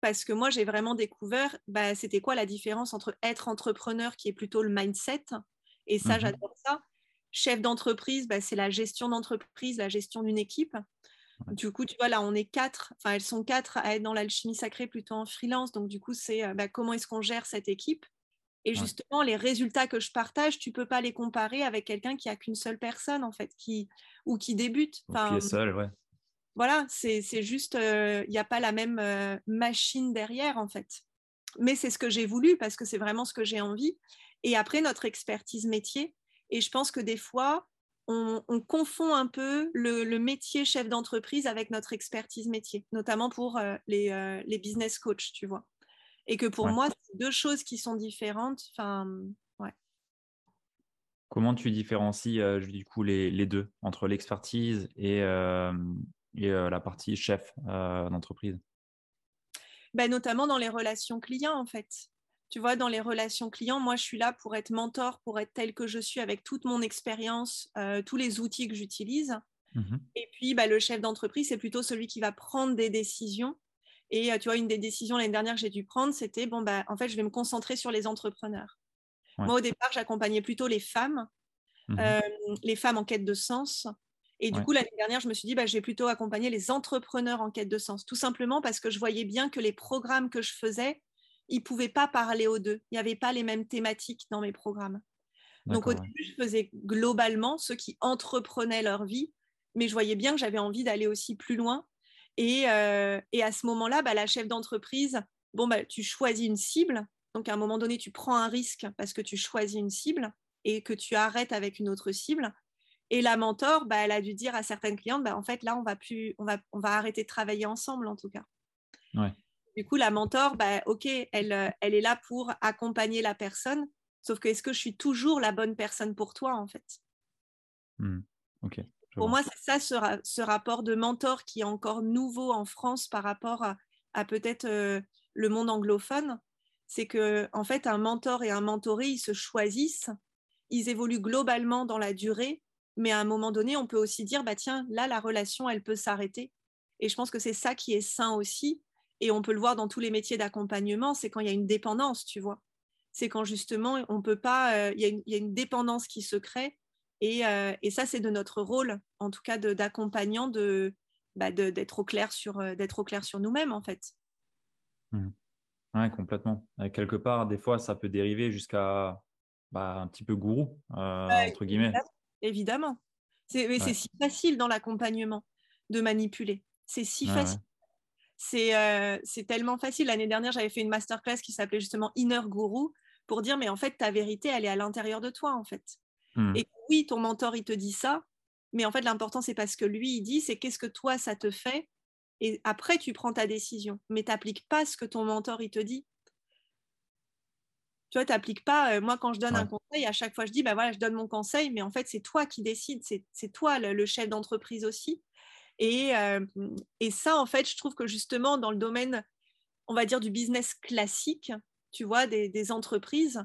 Parce que moi, j'ai vraiment découvert, bah, c'était quoi la différence entre être entrepreneur, qui est plutôt le mindset, et ça, mmh j'adore ça. Chef d'entreprise, bah, c'est la gestion d'entreprise, la gestion d'une équipe. Du coup, tu vois, là, on est quatre, enfin, elles sont quatre à être dans l'alchimie sacrée plutôt en freelance. Donc, du coup, c'est euh, bah, comment est-ce qu'on gère cette équipe? Et justement, les résultats que je partage, tu peux pas les comparer avec quelqu'un qui a qu'une seule personne, en fait, qui, ou qui débute.
Enfin, qui est seul, ouais
voilà, c'est juste, il n'y a pas la même machine derrière, en fait. Mais c'est ce que j'ai voulu parce que c'est vraiment ce que j'ai envie. Et après, notre expertise métier. Et je pense que des fois, on, confond un peu le, métier chef d'entreprise avec notre expertise métier, notamment pour les, business coachs, tu vois. Et que pour moi, c'est deux choses qui sont différentes. Enfin, ouais.
Comment tu différencies du coup les, deux entre l'expertise et, et euh, la partie chef euh, d'entreprise
ben, Notamment dans les relations clients, en fait. Tu vois, dans les relations clients, moi, je suis là pour être mentor, pour être tel que je suis avec toute mon expérience, euh, tous les outils que j'utilise. Mmh et puis, bah, le chef d'entreprise, c'est plutôt celui qui va prendre des décisions. Et tu vois, une des décisions l'année dernière que j'ai dû prendre, c'était bon, bah, en fait, je vais me concentrer sur les entrepreneurs. Moi, au départ, j'accompagnais plutôt les femmes, mmh les femmes en quête de sens, et du coup, l'année dernière, je me suis dit, bah, je vais plutôt accompagner les entrepreneurs en quête de sens, tout simplement parce que je voyais bien que les programmes que je faisais, ils ne pouvaient pas parler aux deux. Il n'y avait pas les mêmes thématiques dans mes programmes. Donc au début, je faisais globalement ceux qui entreprenaient leur vie, mais je voyais bien que j'avais envie d'aller aussi plus loin. Et, euh, à ce moment-là, bah, la chef d'entreprise, bon, bah, tu choisis une cible. Donc à un moment donné, tu prends un risque parce que tu choisis une cible et que tu arrêtes avec une autre cible. Et la mentor, bah, elle a dû dire à certaines clientes, bah, en fait, là, on va, plus, on, va, on va arrêter de travailler ensemble, en tout cas. Du coup, la mentor, bah, OK, elle, euh, elle est là pour accompagner la personne, sauf que est-ce que je suis toujours la bonne personne pour toi, en fait?
Mmh.
Pour moi, c'est ça, ce, ce, rapport de mentor qui est encore nouveau en France par rapport à, peut-être euh, le monde anglophone. C'est que, en fait, un mentor et un mentoré, ils se choisissent, ils évoluent globalement dans la durée, mais à un moment donné, on peut aussi dire, bah tiens, là, la relation, elle peut s'arrêter. Et je pense que c'est ça qui est sain aussi. Et on peut le voir dans tous les métiers d'accompagnement, c'est quand il y a une dépendance, tu vois. C'est quand justement, on peut pas, euh, il y, a une dépendance qui se crée. Et, euh, et ça, c'est de notre rôle, en tout cas d'accompagnant, de, bah, d'être au clair sur, euh, d'être au clair sur nous-mêmes, en fait.
Mmh. Oui, complètement. quelque part, des fois, ça peut dériver jusqu'à bah, un petit peu gourou, entre guillemets
évidemment. C'est si facile dans l'accompagnement de manipuler. C'est si facile. Euh, c'est tellement facile. L'année dernière, j'avais fait une masterclass qui s'appelait justement Inner Guru pour dire, mais en fait, ta vérité, elle est à l'intérieur de toi, en fait. Mmh. Et oui, ton mentor, il te dit ça, mais en fait, l'important, c'est pas ce que lui, il dit, c'est qu'est-ce que toi, ça te fait. Et après, tu prends ta décision. Mais tu n'appliques pas ce que ton mentor, il te dit tu vois, tu n'appliques pas. Euh, moi, quand je donne un conseil, à chaque fois, je dis, bah voilà, je donne mon conseil, mais en fait, c'est toi qui décides, c'est toi le, chef d'entreprise aussi. Et, euh, et, ça, en fait, je trouve que justement, dans le domaine, on va dire, du business classique, tu vois, des, entreprises,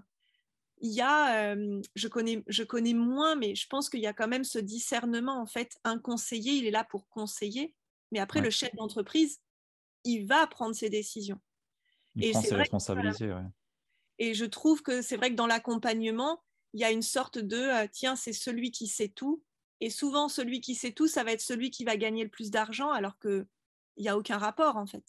il y a, euh, je, connais, je connais moins, mais je pense qu'il y a quand même ce discernement, en fait. Un conseiller, il est là pour conseiller, mais après, le chef d'entreprise, il va prendre ses décisions.
Il prend ses responsabilités, oui.
Et je trouve que c'est vrai que dans l'accompagnement, il y a une sorte de euh, tiens, c'est celui qui sait tout. Et souvent, celui qui sait tout, ça va être celui qui va gagner le plus d'argent, alors qu'il n'y a aucun rapport en fait.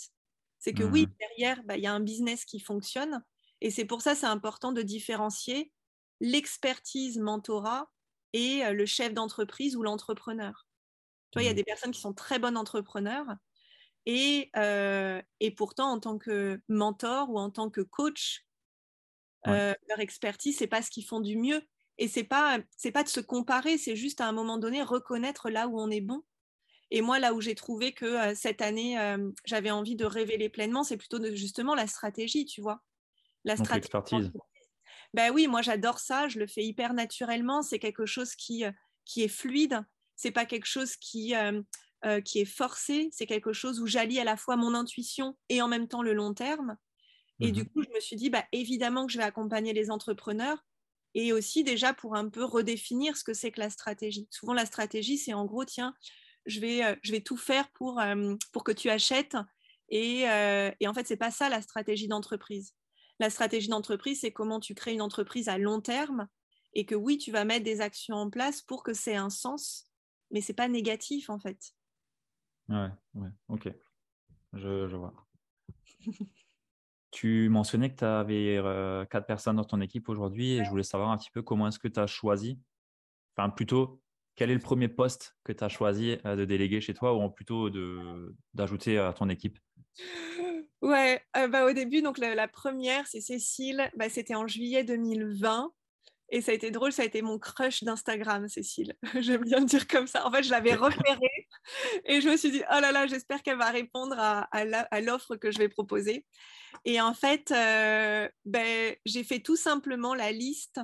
C'est que oui, mmh derrière, bah, il y a un business qui fonctionne. Et c'est pour ça c'est important de différencier l'expertise mentorat et euh, le chef d'entreprise ou l'entrepreneur. Tu vois, il y a mmh. des personnes qui sont très bonnes entrepreneurs et, euh, et pourtant, en tant que mentor ou en tant que coach, euh, leur expertise, c'est pas ce qu'ils font du mieux. Et c'est pas c'est pas de se comparer, c'est juste à un moment donné reconnaître là où on est bon. Et moi, là où j'ai trouvé que euh, cette année, euh, j'avais envie de révéler pleinement, c'est plutôt de, justement la stratégie, tu vois. La
Donc l'expertise.
Ben oui, moi j'adore ça, je le fais hyper naturellement, c'est quelque chose qui, qui est fluide, c'est pas quelque chose qui, qui est forcé, c'est quelque chose où j'allie à la fois mon intuition et en même temps le long terme. Et du
Mhm.
coup, je me suis dit, bah, évidemment que je vais accompagner les entrepreneurs et aussi déjà pour un peu redéfinir ce que c'est que la stratégie. Souvent, la stratégie, c'est en gros, tiens, je vais, euh, je vais tout faire pour, euh, pour que tu achètes. Et, euh, et en fait, c'est pas ça la stratégie d'entreprise. La stratégie d'entreprise, c'est comment tu crées une entreprise à long terme et que oui, tu vas mettre des actions en place pour que c'est un sens, mais c'est pas négatif en fait.
Ouais, ouais, ok. Je, je vois. (laughs) Tu mentionnais que tu avais quatre personnes dans ton équipe aujourd'hui et je voulais savoir un petit peu comment est-ce que tu as choisi, enfin plutôt, quel est le premier poste que tu as choisi euh, de déléguer chez toi ou plutôt d'ajouter à ton équipe?
Ouais, euh, bah, au début, donc la, la première, c'est Cécile. Bah, c'était en juillet 2020. Et ça a été drôle, ça a été mon crush d'Instagram, Cécile. (laughs) J'aime bien le dire comme ça. En fait, je l'avais repérée (laughs) et je me suis dit, oh là là, j'espère qu'elle va répondre à, l'offre que je vais proposer. Et en fait, euh, ben, j'ai fait tout simplement la liste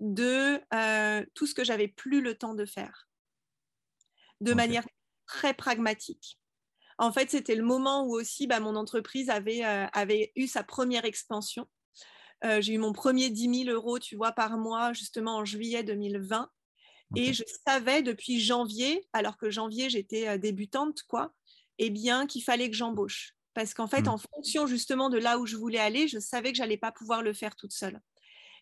de euh, tout ce que j'avais plus le temps de faire, de manière très pragmatique. En fait, c'était le moment où aussi bah, mon entreprise avait, euh, avait eu sa première expansion. J'ai eu mon premier 10 000 euros, tu vois, par mois, justement en juillet 2020. Et je savais depuis janvier, alors que janvier, j'étais euh, débutante, quoi, eh bien, qu'il fallait que j'embauche. Parce qu'en fait,
Mm.
en fonction justement de là où je voulais aller, je savais que j'allais pas pouvoir le faire toute seule.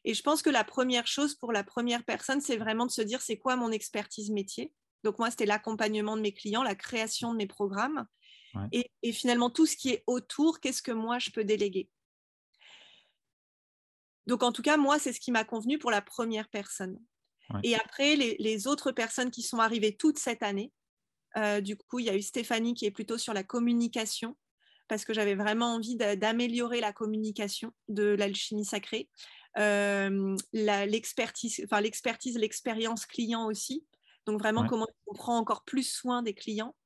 Et je pense que la première chose pour la première personne, c'est vraiment de se dire c'est quoi mon expertise métier? Donc moi, c'était l'accompagnement de mes clients, la création de mes programmes.
Ouais.
Et, et finalement, tout ce qui est autour, qu'est-ce que moi, je peux déléguer? Donc en tout cas, moi, c'est ce qui m'a convenu pour la première personne.
Ouais.
Et après, les, les autres personnes qui sont arrivées toute cette année, euh, du coup, il y a eu Stéphanie qui est plutôt sur la communication, parce que j'avais vraiment envie d'a- d'améliorer la communication de l'alchimie sacrée, Euh, l'expertise, enfin l'expertise, l'expérience client aussi. Donc vraiment
Ouais.
comment on prend encore plus soin des clients.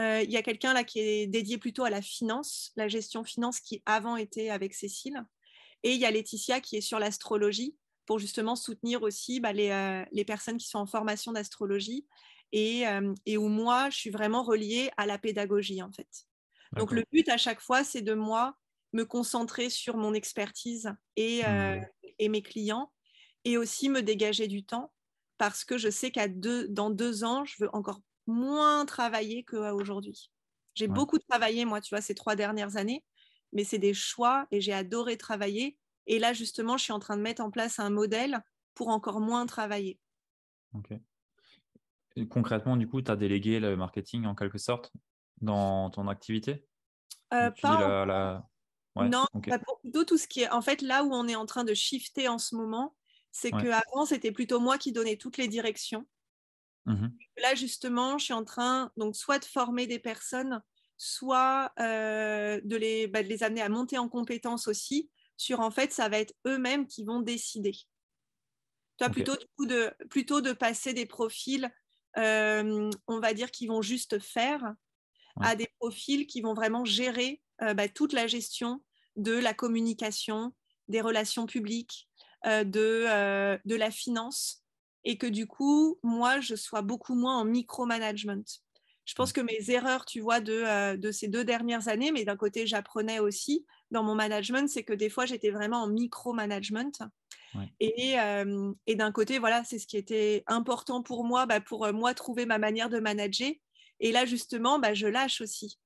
Euh, Il y a quelqu'un là qui est dédié plutôt à la finance, la gestion finance qui avant était avec Cécile. Et il y a Laetitia qui est sur l'astrologie pour justement soutenir aussi bah, les, euh, les personnes qui sont en formation d'astrologie et, euh, et où moi, je suis vraiment reliée à la pédagogie en fait. Donc le but à chaque fois, c'est de moi me concentrer sur mon expertise et, euh,
Mhm.
et mes clients et aussi me dégager du temps parce que je sais qu'à deux, dans deux ans, je veux encore moins travailler qu'aujourd'hui. J'ai
Ouais.
beaucoup travaillé, moi, tu vois, ces trois dernières années, mais c'est des choix et j'ai adoré travailler. Et là, justement, je suis en train de mettre en place un modèle pour encore moins travailler.
Ok. Et concrètement, du coup, tu as délégué le marketing en quelque sorte dans ton activité?
Euh, pas
dis
en-
la, la- Ouais,
non,
ok.
bah, pour plutôt tout ce qui est. En fait, là où on est en train de shifter en ce moment, c'est
Ouais.
qu'avant, c'était plutôt moi qui donnais toutes les directions.
Mhm.
Là, justement, je suis en train donc soit de former des personnes, soit euh, de, les, bah, de les amener à monter en compétences aussi sur en fait, ça va être eux-mêmes qui vont décider. Toi, plutôt, du coup, de, plutôt de passer des profils, euh, on va dire, qui vont juste faire,
Ouais.
à des profils qui vont vraiment gérer euh, bah, toute la gestion de la communication, des relations publiques, euh, de, de la finance, et que du coup, moi, je sois beaucoup moins en micromanagement. Je pense que mes erreurs, tu vois, de, euh, de ces deux dernières années, mais d'un côté, j'apprenais aussi dans mon management, c'est que des fois, j'étais vraiment en micromanagement.
Ouais.
Et, euh, et d'un côté, voilà, c'est ce qui était important pour moi, bah, pour euh, moi trouver ma manière de manager. Et là, justement, bah, je lâche aussi.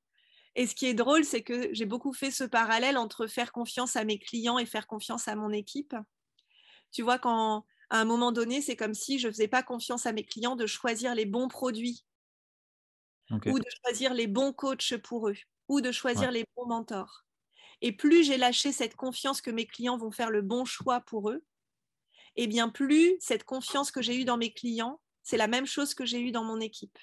Et ce qui est drôle, c'est que j'ai beaucoup fait ce parallèle entre faire confiance à mes clients et faire confiance à mon équipe. Tu vois, quand à un moment donné, c'est comme si je ne faisais pas confiance à mes clients de choisir les bons produits Ou de choisir les bons coachs pour eux ou de choisir
Ouais.
les bons mentors. Et plus j'ai lâché cette confiance que mes clients vont faire le bon choix pour eux, et bien plus cette confiance que j'ai eue dans mes clients, c'est la même chose que j'ai eue dans mon équipe.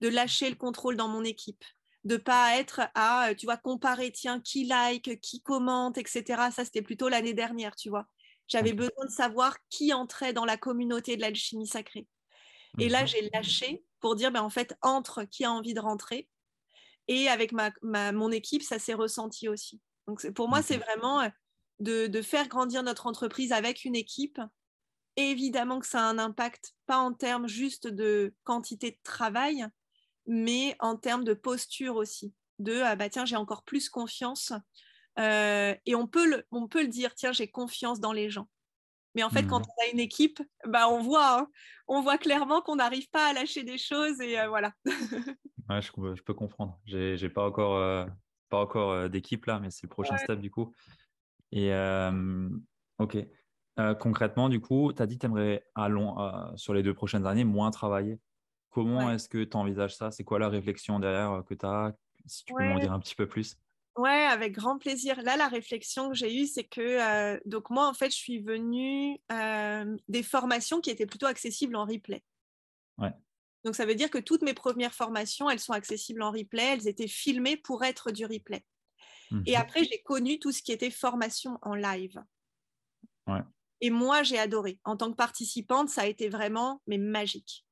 De lâcher le contrôle dans mon équipe, de pas être à, tu vois, comparer, tiens, qui like, qui commente, etc. Ça, c'était plutôt l'année dernière, tu vois. J'avais besoin de savoir qui entrait dans la communauté de l'alchimie sacrée. Et là,
Mhm.
j'ai lâché pour dire, ben, en fait, entre qui a envie de rentrer. Et avec ma, ma- mon équipe, ça s'est ressenti aussi. Donc, pour moi, c'est vraiment, euh, de, faire grandir notre entreprise avec une équipe, évidemment que ça a un impact, pas en termes juste de quantité de travail, mais en termes de posture aussi. De ah bah tiens, j'ai encore plus confiance. Euh, et on peut, le, on peut le dire, tiens, j'ai confiance dans les gens. Mais en fait, quand mmh. on a une équipe, bah, on voit, hein. on voit clairement qu'on n'arrive pas à lâcher des choses et euh, voilà. (laughs)
ouais, je, je, peux comprendre. J'ai, j'ai pas encore, euh, pas encore d'équipe là, mais c'est le prochain step du coup. Et ok. concrètement, du coup, tu as dit que tu aimerais sur les deux prochaines années moins travailler. Comment est-ce que tu envisages ça? C'est quoi la réflexion derrière que tu as Si tu peux m'en dire un petit peu plus.
Ouais, avec grand plaisir. Là, la réflexion que j'ai eue, c'est que donc moi, en fait, je suis venue des formations qui étaient plutôt accessibles en replay.
Ouais.
Donc ça veut dire que toutes mes premières formations, elles sont accessibles en replay. Elles étaient filmées pour être du replay. Et mhm. après, j'ai connu tout ce qui était formation en live. Et moi, j'ai adoré. En tant que participante, ça a été vraiment mais magique.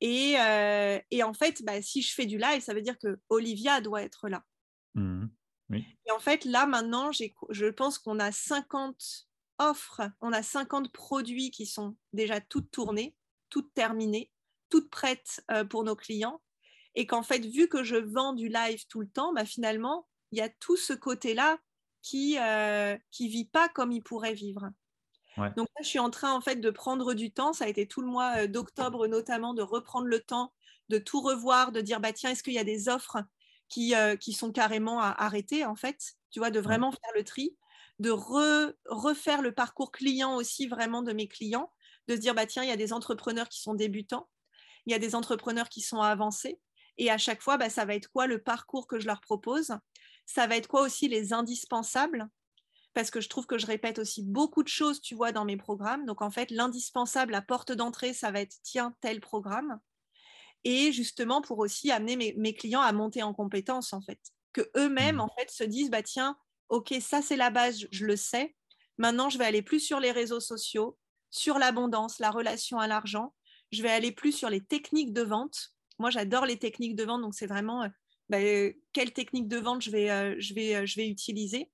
Et, euh, en fait, bah, si je fais du live, ça veut dire que Olivia doit être là. Et en fait, là, maintenant, je pense qu'on a 50 offres, on a 50 produits qui sont déjà toutes tournées, toutes terminées, toutes prêtes euh, pour nos clients. Et qu'en fait, vu que je vends du live tout le temps, bah, finalement, il y a tout ce côté-là qui ne euh, vit pas comme il pourrait vivre. Donc là, je suis en train en fait de prendre du temps. Ça a été tout le mois euh, d'octobre notamment de reprendre le temps, de tout revoir, de dire bah tiens, est-ce qu'il y a des offres qui, euh, qui sont carrément à arrêter en fait, tu vois, de vraiment faire le tri, de refaire le parcours client aussi vraiment de mes clients, de se dire bah tiens, il y a des entrepreneurs qui sont débutants, il y a des entrepreneurs qui sont avancés, et à chaque fois, bah, ça va être quoi le parcours que je leur propose? Ça va être quoi aussi les indispensables? Parce que je trouve que je répète aussi beaucoup de choses, tu vois, dans mes programmes. Donc, en fait, l'indispensable, la porte d'entrée, ça va être, tiens, tel programme. Et justement, pour aussi amener mes, clients à monter en compétences, en fait. Que eux-mêmes, mmh. en fait, se disent, bah, tiens, OK, ça, c'est la base, je le sais. Maintenant, je vais aller plus sur les réseaux sociaux, sur l'abondance, la relation à l'argent. Je vais aller plus sur les techniques de vente. Moi, j'adore les techniques de vente, donc c'est vraiment euh, bah, quelle technique de vente je vais, euh, je vais, euh, je vais utiliser.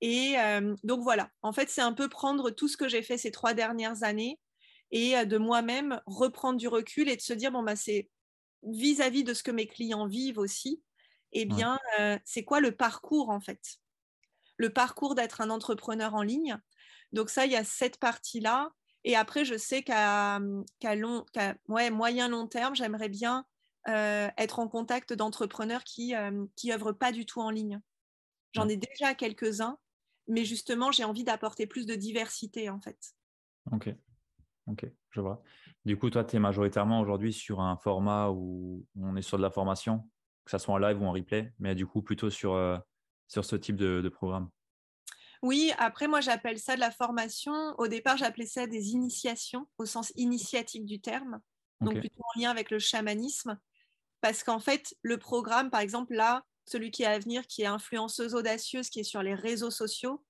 Et euh, donc voilà, en fait, c'est un peu prendre tout ce que j'ai fait ces trois dernières années et de moi-même reprendre du recul et de se dire, bon, bah, c'est vis-à-vis de ce que mes clients vivent aussi, eh bien, c'est quoi le parcours en fait? Le parcours d'être un entrepreneur en ligne. Donc ça, il y a cette partie-là. Et après, je sais qu'à long, ouais, moyen long terme, j'aimerais bien euh, être en contact d'entrepreneurs qui euh, qui œuvrent pas du tout en ligne. J'en ai déjà quelques-uns, mais justement, j'ai envie d'apporter plus de diversité en fait.
Ok, ok, je vois. Du coup, toi, tu es majoritairement aujourd'hui sur un format où on est sur de la formation, que ce soit en live ou en replay, mais du coup, plutôt sur, euh, sur ce type de, programme?
Oui, après, moi, j'appelle ça de la formation. Au départ, j'appelais ça des initiations, au sens initiatique du terme, donc plutôt en lien avec le chamanisme. Parce qu'en fait, le programme, par exemple, là, celui qui est à venir, qui est influenceuse audacieuse, qui est sur les réseaux sociaux,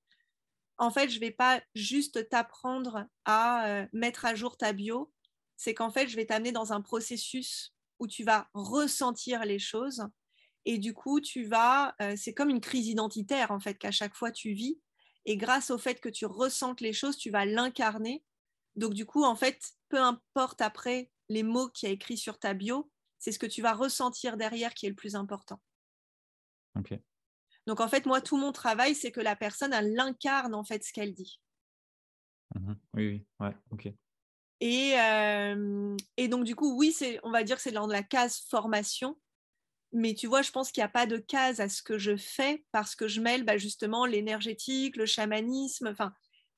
en fait, je ne vais pas juste t'apprendre à euh, mettre à jour ta bio, c'est qu'en fait, je vais t'amener dans un processus où tu vas ressentir les choses. Et du coup, tu vas, euh, c'est comme une crise identitaire, en fait, qu'à chaque fois tu vis. Et grâce au fait que tu ressentes les choses, tu vas l'incarner. Donc, du coup, en fait, peu importe après les mots qu'il y a écrits sur ta bio, c'est ce que tu vas ressentir derrière qui est le plus important. Donc en fait, moi, tout mon travail, c'est que la personne, elle incarne en fait ce qu'elle dit.
Mmh oui, oui, ouais, ok.
Et, euh, et donc du coup, oui, c'est, on va dire que c'est dans la case formation, mais tu vois, je pense qu'il n'y a pas de case à ce que je fais parce que je mêle bah, justement l'énergétique, le chamanisme, enfin,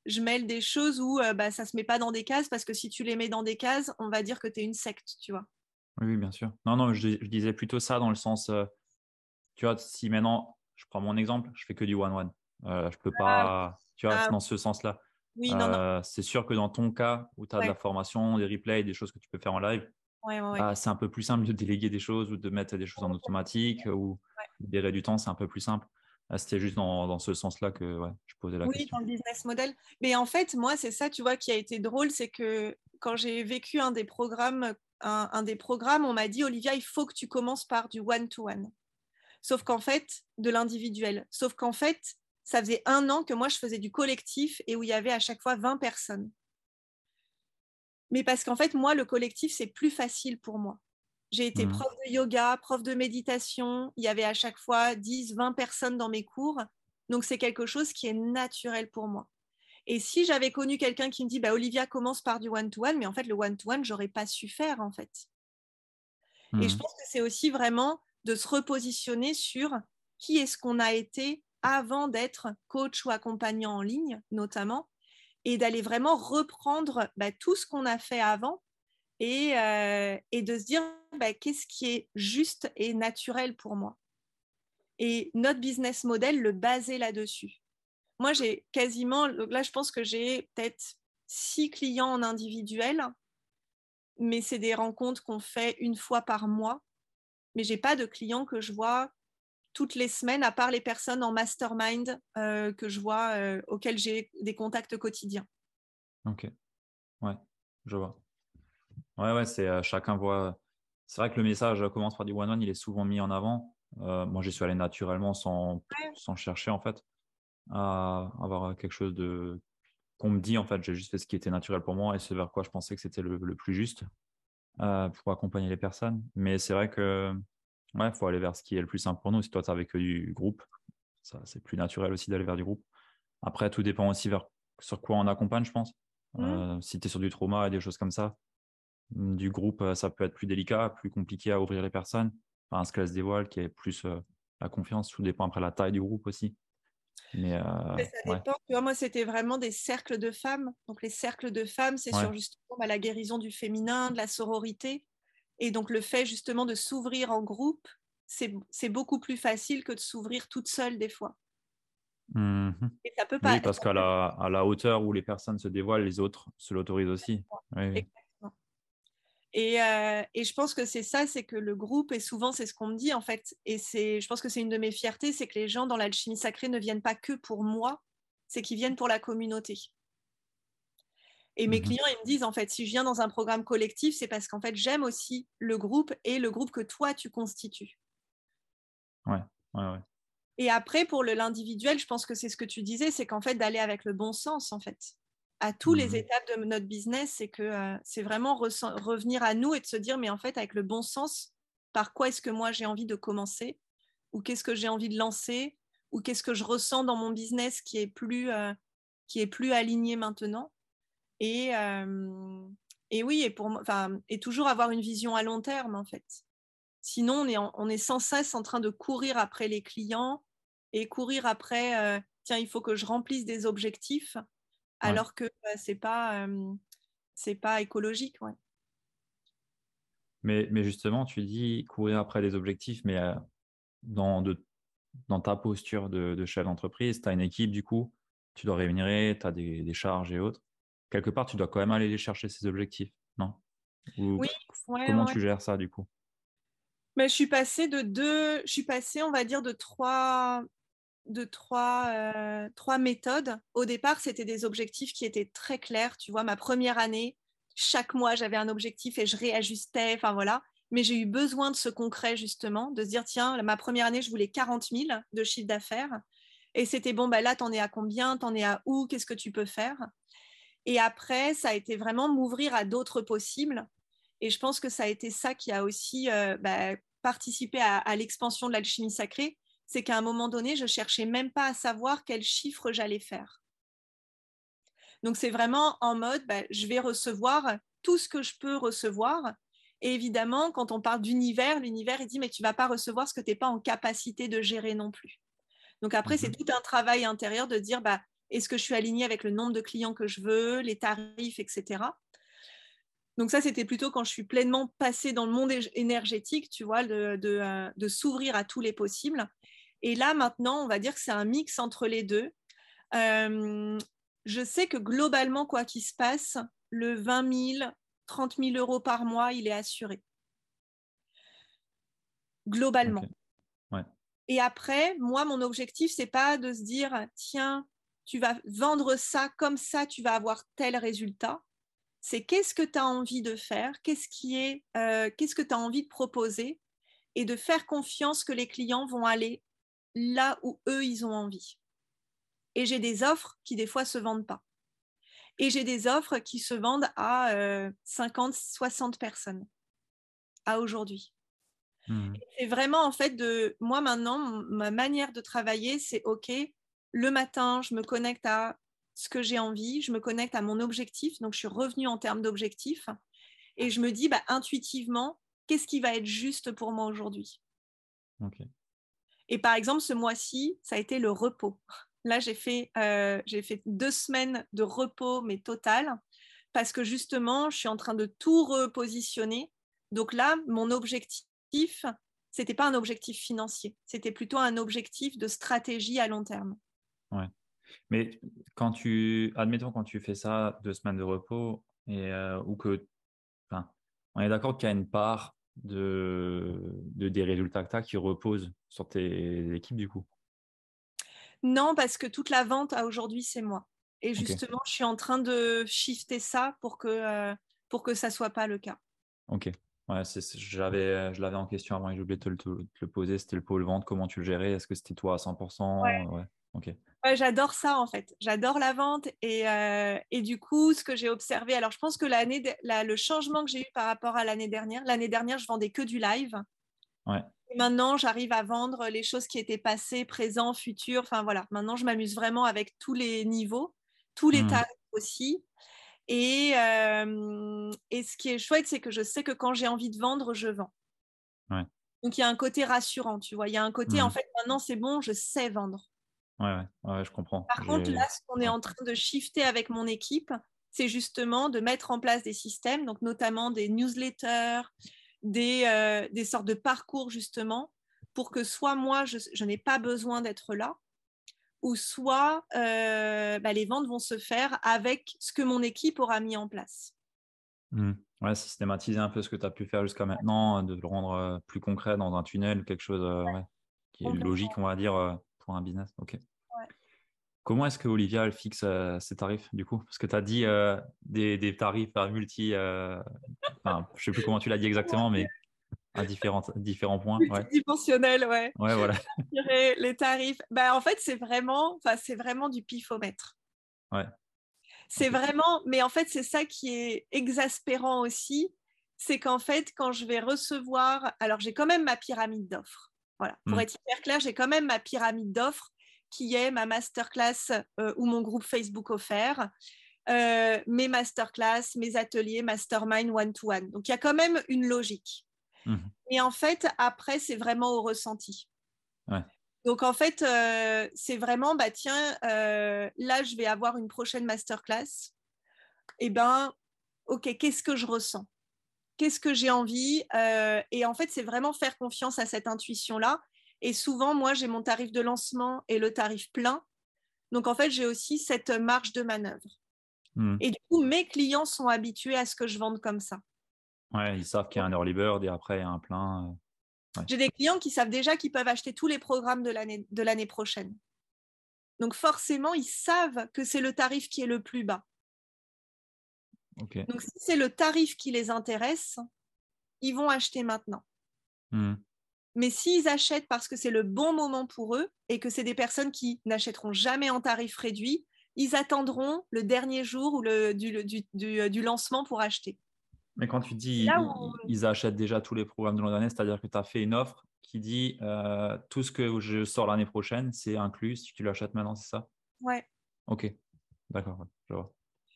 je mêle des choses où euh, bah, ça ne se met pas dans des cases parce que si tu les mets dans des cases, on va dire que tu es une secte, tu vois.
Oui, bien sûr. Non, non, je, disais plutôt ça dans le sens, euh, tu vois, si maintenant, je prends mon exemple, je fais que du one-one. Je peux pas, tu vois, ah. dans ce sens-là.
Oui,
c'est sûr que dans ton cas où tu as de la formation, des replays, des choses que tu peux faire en live, bah, c'est un peu plus simple de déléguer des choses ou de mettre des choses en automatique ou libérer du temps, c'est un peu plus simple. C'était juste dans, dans ce sens-là que je posais la question.
Oui, dans le business model. Mais en fait, moi, c'est ça, tu vois, qui a été drôle, c'est que quand j'ai vécu un des programmes un, des programmes, on m'a dit, Olivia, il faut que tu commences par du one-to-one. Sauf qu'en fait, de l'individuel. Sauf qu'en fait, ça faisait un an que moi, je faisais du collectif et où il y avait à chaque fois 20 personnes. Mais parce qu'en fait, moi, le collectif, c'est plus facile pour moi. J'ai été
Mhm.
prof de yoga, prof de méditation. Il y avait à chaque fois 10, 20 personnes dans mes cours. Donc, c'est quelque chose qui est naturel pour moi. Et si j'avais connu quelqu'un qui me dit, bah, Olivia commence par du one-to-one, mais en fait, le one-to-one, j'aurais pas su faire, en fait. Et je
Mhm.
pense que c'est aussi vraiment de se repositionner sur qui est-ce qu'on a été avant d'être coach ou accompagnant en ligne, notamment, et d'aller vraiment reprendre bah, tout ce qu'on a fait avant et, euh, de se dire bah, qu'est-ce qui est juste et naturel pour moi. Et notre business model, le baser là-dessus. Moi, j'ai quasiment, là, je pense que j'ai peut-être six clients en individuel, mais c'est des rencontres qu'on fait une fois par mois. Mais j'ai pas de clients que je vois toutes les semaines, à part les personnes en mastermind euh, que je vois, euh, auxquelles j'ai des contacts quotidiens.
Ok. Ouais, je vois. Ouais, ouais, c'est euh, chacun voit. C'est vrai que le message commence par du one-one, il est souvent mis en avant. Moi, j'y suis allé naturellement sans, sans chercher, en fait, à avoir quelque chose de qu'on me dit. En fait, j'ai juste fait ce qui était naturel pour moi et ce vers quoi je pensais que c'était le, le plus juste pour accompagner les personnes. Mais c'est vrai que, ouais, il faut aller vers ce qui est le plus simple pour nous. Si toi, tu avec que du groupe, ça, c'est plus naturel aussi d'aller vers du groupe. Après, tout dépend aussi vers sur quoi on accompagne, je pense.
Mhm.
Euh, si tu es sur du trauma et des choses comme ça, du groupe, euh, ça peut être plus délicat, plus compliqué à ouvrir les personnes. Enfin, ce qu'elles se dévoilent, qui est plus euh, la confiance, tout dépend après la taille du groupe aussi. Mais, euh,
Mais ça
ouais.
dépend. Tu vois, moi, c'était vraiment des cercles de femmes. Donc, les cercles de femmes, c'est
Ouais.
sur justement bah, la guérison du féminin, de la sororité. Et donc, le fait justement de s'ouvrir en groupe, c'est beaucoup plus facile que de s'ouvrir toute seule des fois.
Mhm.
Et ça peut pas.
Oui, parce qu'à la, à la hauteur où les personnes se dévoilent, les autres se l'autorisent aussi. Oui.
Et, euh, et je pense que c'est ça, c'est que le groupe, et souvent c'est ce qu'on me dit en fait, et c'est, je pense que c'est une de mes fiertés, c'est que les gens dans l'alchimie sacrée ne viennent pas que pour moi, c'est qu'ils viennent pour la communauté. Et mes
Mhm.
clients, ils me disent en fait, si je viens dans un programme collectif, c'est parce qu'en fait, j'aime aussi le groupe et le groupe que toi, tu constitues.
Ouais, ouais.
Et après, pour l'individuel, je pense que c'est ce que tu disais, c'est qu'en fait, d'aller avec le bon sens, en fait, à tous les
Mhm.
étapes de notre business, c'est que euh, c'est vraiment revenir à nous et de se dire, mais en fait, avec le bon sens, par quoi est-ce que moi j'ai envie de commencer? Ou qu'est-ce que j'ai envie de lancer? Ou qu'est-ce que je ressens dans mon business qui est plus, euh, qui est plus aligné maintenant? Et, euh, et oui, et, pour, et toujours avoir une vision à long terme, en fait. Sinon, on est, en- on est sans cesse en train de courir après les clients et courir après, euh, tiens, il faut que je remplisse des objectifs, alors que euh, c'est pas, euh, c'est pas écologique. Ouais.
Mais, mais justement, tu dis courir après des objectifs, mais dans, de, dans ta posture de, de chef d'entreprise, tu as une équipe, du coup, tu dois rémunérer, tu as des, des charges et autres. Quelque part, tu dois quand même aller les chercher ces objectifs, non? Ou
Oui, ouais,
comment
ouais.
tu gères ça, du coup?
Mais je suis passée de deux, je suis passée, on va dire, de trois, de trois, euh, trois méthodes. Au départ, c'était des objectifs qui étaient très clairs. Tu vois, ma première année, chaque mois, j'avais un objectif et je réajustais. Enfin voilà. Mais j'ai eu besoin de ce concret justement, de se dire tiens, ma première année, je voulais 40 000 de chiffre d'affaires. Et c'était bon, bah là, t'en es à combien? T'en es à où? Qu'est-ce que tu peux faire? Et après, ça a été vraiment m'ouvrir à d'autres possibles. Et je pense que ça a été ça qui a aussi euh, bah, participé à, à l'expansion de l'alchimie sacrée. C'est qu'à un moment donné, je cherchais même pas à savoir quel chiffre j'allais faire. Donc c'est vraiment en mode, bah, je vais recevoir tout ce que je peux recevoir. Et évidemment, quand on parle d'univers, l'univers, il dit, mais tu vas pas recevoir ce que tu n'es pas en capacité de gérer non plus. Donc après, c'est tout un travail intérieur de dire, bah, est-ce que je suis alignée avec le nombre de clients que je veux, les tarifs, etc. Donc ça, c'était plutôt quand je suis pleinement passée dans le monde énergétique, tu vois, de, de, euh, de s'ouvrir à tous les possibles. Et là, maintenant, on va dire que c'est un mix entre les deux. Euh, je sais que globalement, quoi qu'il se passe, le 20 000, 30 000 euros par mois, il est assuré. Globalement.
Ouais.
Et après, moi, mon objectif, c'est pas de se dire, tiens, tu vas vendre ça comme ça, tu vas avoir tel résultat. C'est qu'est-ce que tu as envie de faire, qu'est-ce qui est, euh, qu'est-ce que tu as envie de proposer, et de faire confiance que les clients vont aller là où eux ils ont envie. Et j'ai des offres qui des fois se vendent pas. Et j'ai des offres qui se vendent à 50, 60 personnes à aujourd'hui. Mmh. C'est vraiment en fait de moi maintenant, ma manière de travailler, c'est OK, le matin, je me connecte à ce que j'ai envie, je me connecte à mon objectif, donc je suis revenue en termes d'objectif, et je me dis bah, intuitivement, qu'est-ce qui va être juste pour moi aujourd'hui? Et par exemple, ce mois-ci, ça a été le repos. Là, j'ai fait, euh, j'ai fait deux semaines de repos, mais total, parce que justement, je suis en train de tout repositionner. Donc là, mon objectif, c'était pas un objectif financier, c'était plutôt un objectif de stratégie à long terme.
Ouais. Mais quand tu, admettons, quand tu fais ça, deux semaines de repos, et, euh, ou que, enfin, on est d'accord qu'il y a une part de, de des résultats que tu as qui reposent sur tes équipes du coup?
Non, parce que toute la vente à aujourd'hui, c'est moi. Et justement, je suis en train de shifter ça pour que, euh, pour que ça ne soit pas le cas.
Ok. Ouais, j'avais, je l'avais en question avant et j'ai oublié de te, le poser. C'était le pôle vente. Comment tu le gérais? Est-ce que c'était toi à 100% ouais. Ok
j'adore ça en fait. J'adore la vente et, euh, et, du coup, ce que j'ai observé, alors je pense que l'année, le changement que j'ai eu par rapport à l'année dernière, l'année dernière, je vendais que du live. Et maintenant, j'arrive à vendre les choses qui étaient passées, présent, futur. Enfin voilà, maintenant, je m'amuse vraiment avec tous les niveaux, tous les mmh. tarifs aussi. Et, euh, et ce qui est chouette, c'est que je sais que quand j'ai envie de vendre, je vends. Donc il y a un côté rassurant, tu vois. Il y a un côté, en mmh. fait, maintenant c'est bon, je sais vendre.
Ouais, ouais, je comprends.
Par contre, là, ce qu'on est en train de shifter avec mon équipe, c'est justement de mettre en place des systèmes, donc notamment des newsletters, des, euh, des sortes de parcours justement, pour que soit moi, je, n'ai pas besoin d'être là, ou soit euh, bah, les ventes vont se faire avec ce que mon équipe aura mis en place.
Mmh. Ouais, systématiser un peu ce que tu as pu faire jusqu'à maintenant, de le rendre euh, plus concret dans un tunnel, quelque chose qui est logique, on va dire pour un business. Ok. Comment est-ce que Olivia elle fixe euh, ses tarifs du coup? Parce que tu as dit euh, des, tarifs à multi. Euh, enfin, je sais plus comment tu l'as dit exactement, mais à différents, différents points.
Dimensionnel, ouais.
Ouais, voilà.
Les tarifs. Bah, en fait, c'est vraiment, c'est vraiment du pifomètre.
Ouais.
C'est vraiment, mais en fait, c'est ça qui est exaspérant aussi, c'est qu'en fait, quand je vais recevoir, alors j'ai quand même ma pyramide d'offres. Voilà. Pour mmh. être hyper clair, j'ai quand même ma pyramide d'offres qui est ma masterclass euh, ou mon groupe Facebook offert, euh, mes masterclass, mes ateliers, mastermind one-to-one. Donc, il y a quand même une logique. Mmh. Et en fait, après, c'est vraiment au ressenti. Donc, en fait, euh, c'est vraiment, bah, tiens, là, je vais avoir une prochaine masterclass. Eh bien, OK, qu'est-ce que je ressens? Qu'est-ce que j'ai envie? Euh, Et en fait, c'est vraiment faire confiance à cette intuition-là. Et souvent, moi, j'ai mon tarif de lancement et le tarif plein. Donc, en fait, j'ai aussi cette marge de manœuvre. Hmm. Et du coup, mes clients sont habitués à ce que je vende comme ça.
Ouais, ils savent qu'il y a un early bird et après, il y a un plein.
Euh, j'ai des clients qui savent déjà qu'ils peuvent acheter tous les programmes de l'année prochaine. Donc, forcément, ils savent que c'est le tarif qui est le plus bas. Donc, si c'est le tarif qui les intéresse, ils vont acheter maintenant. Hmm. Mais s'ils achètent parce que c'est le bon moment pour eux et que c'est des personnes qui n'achèteront jamais en tarif réduit, ils attendront le dernier jour ou le, du, lancement pour acheter.
Mais quand tu dis ils, achètent déjà tous les programmes de l'année, c'est-à-dire que tu as fait une offre qui dit euh, tout ce que je sors l'année prochaine, c'est inclus si tu l'achètes maintenant, c'est ça?
Ouais.
Ok, d'accord, je vois.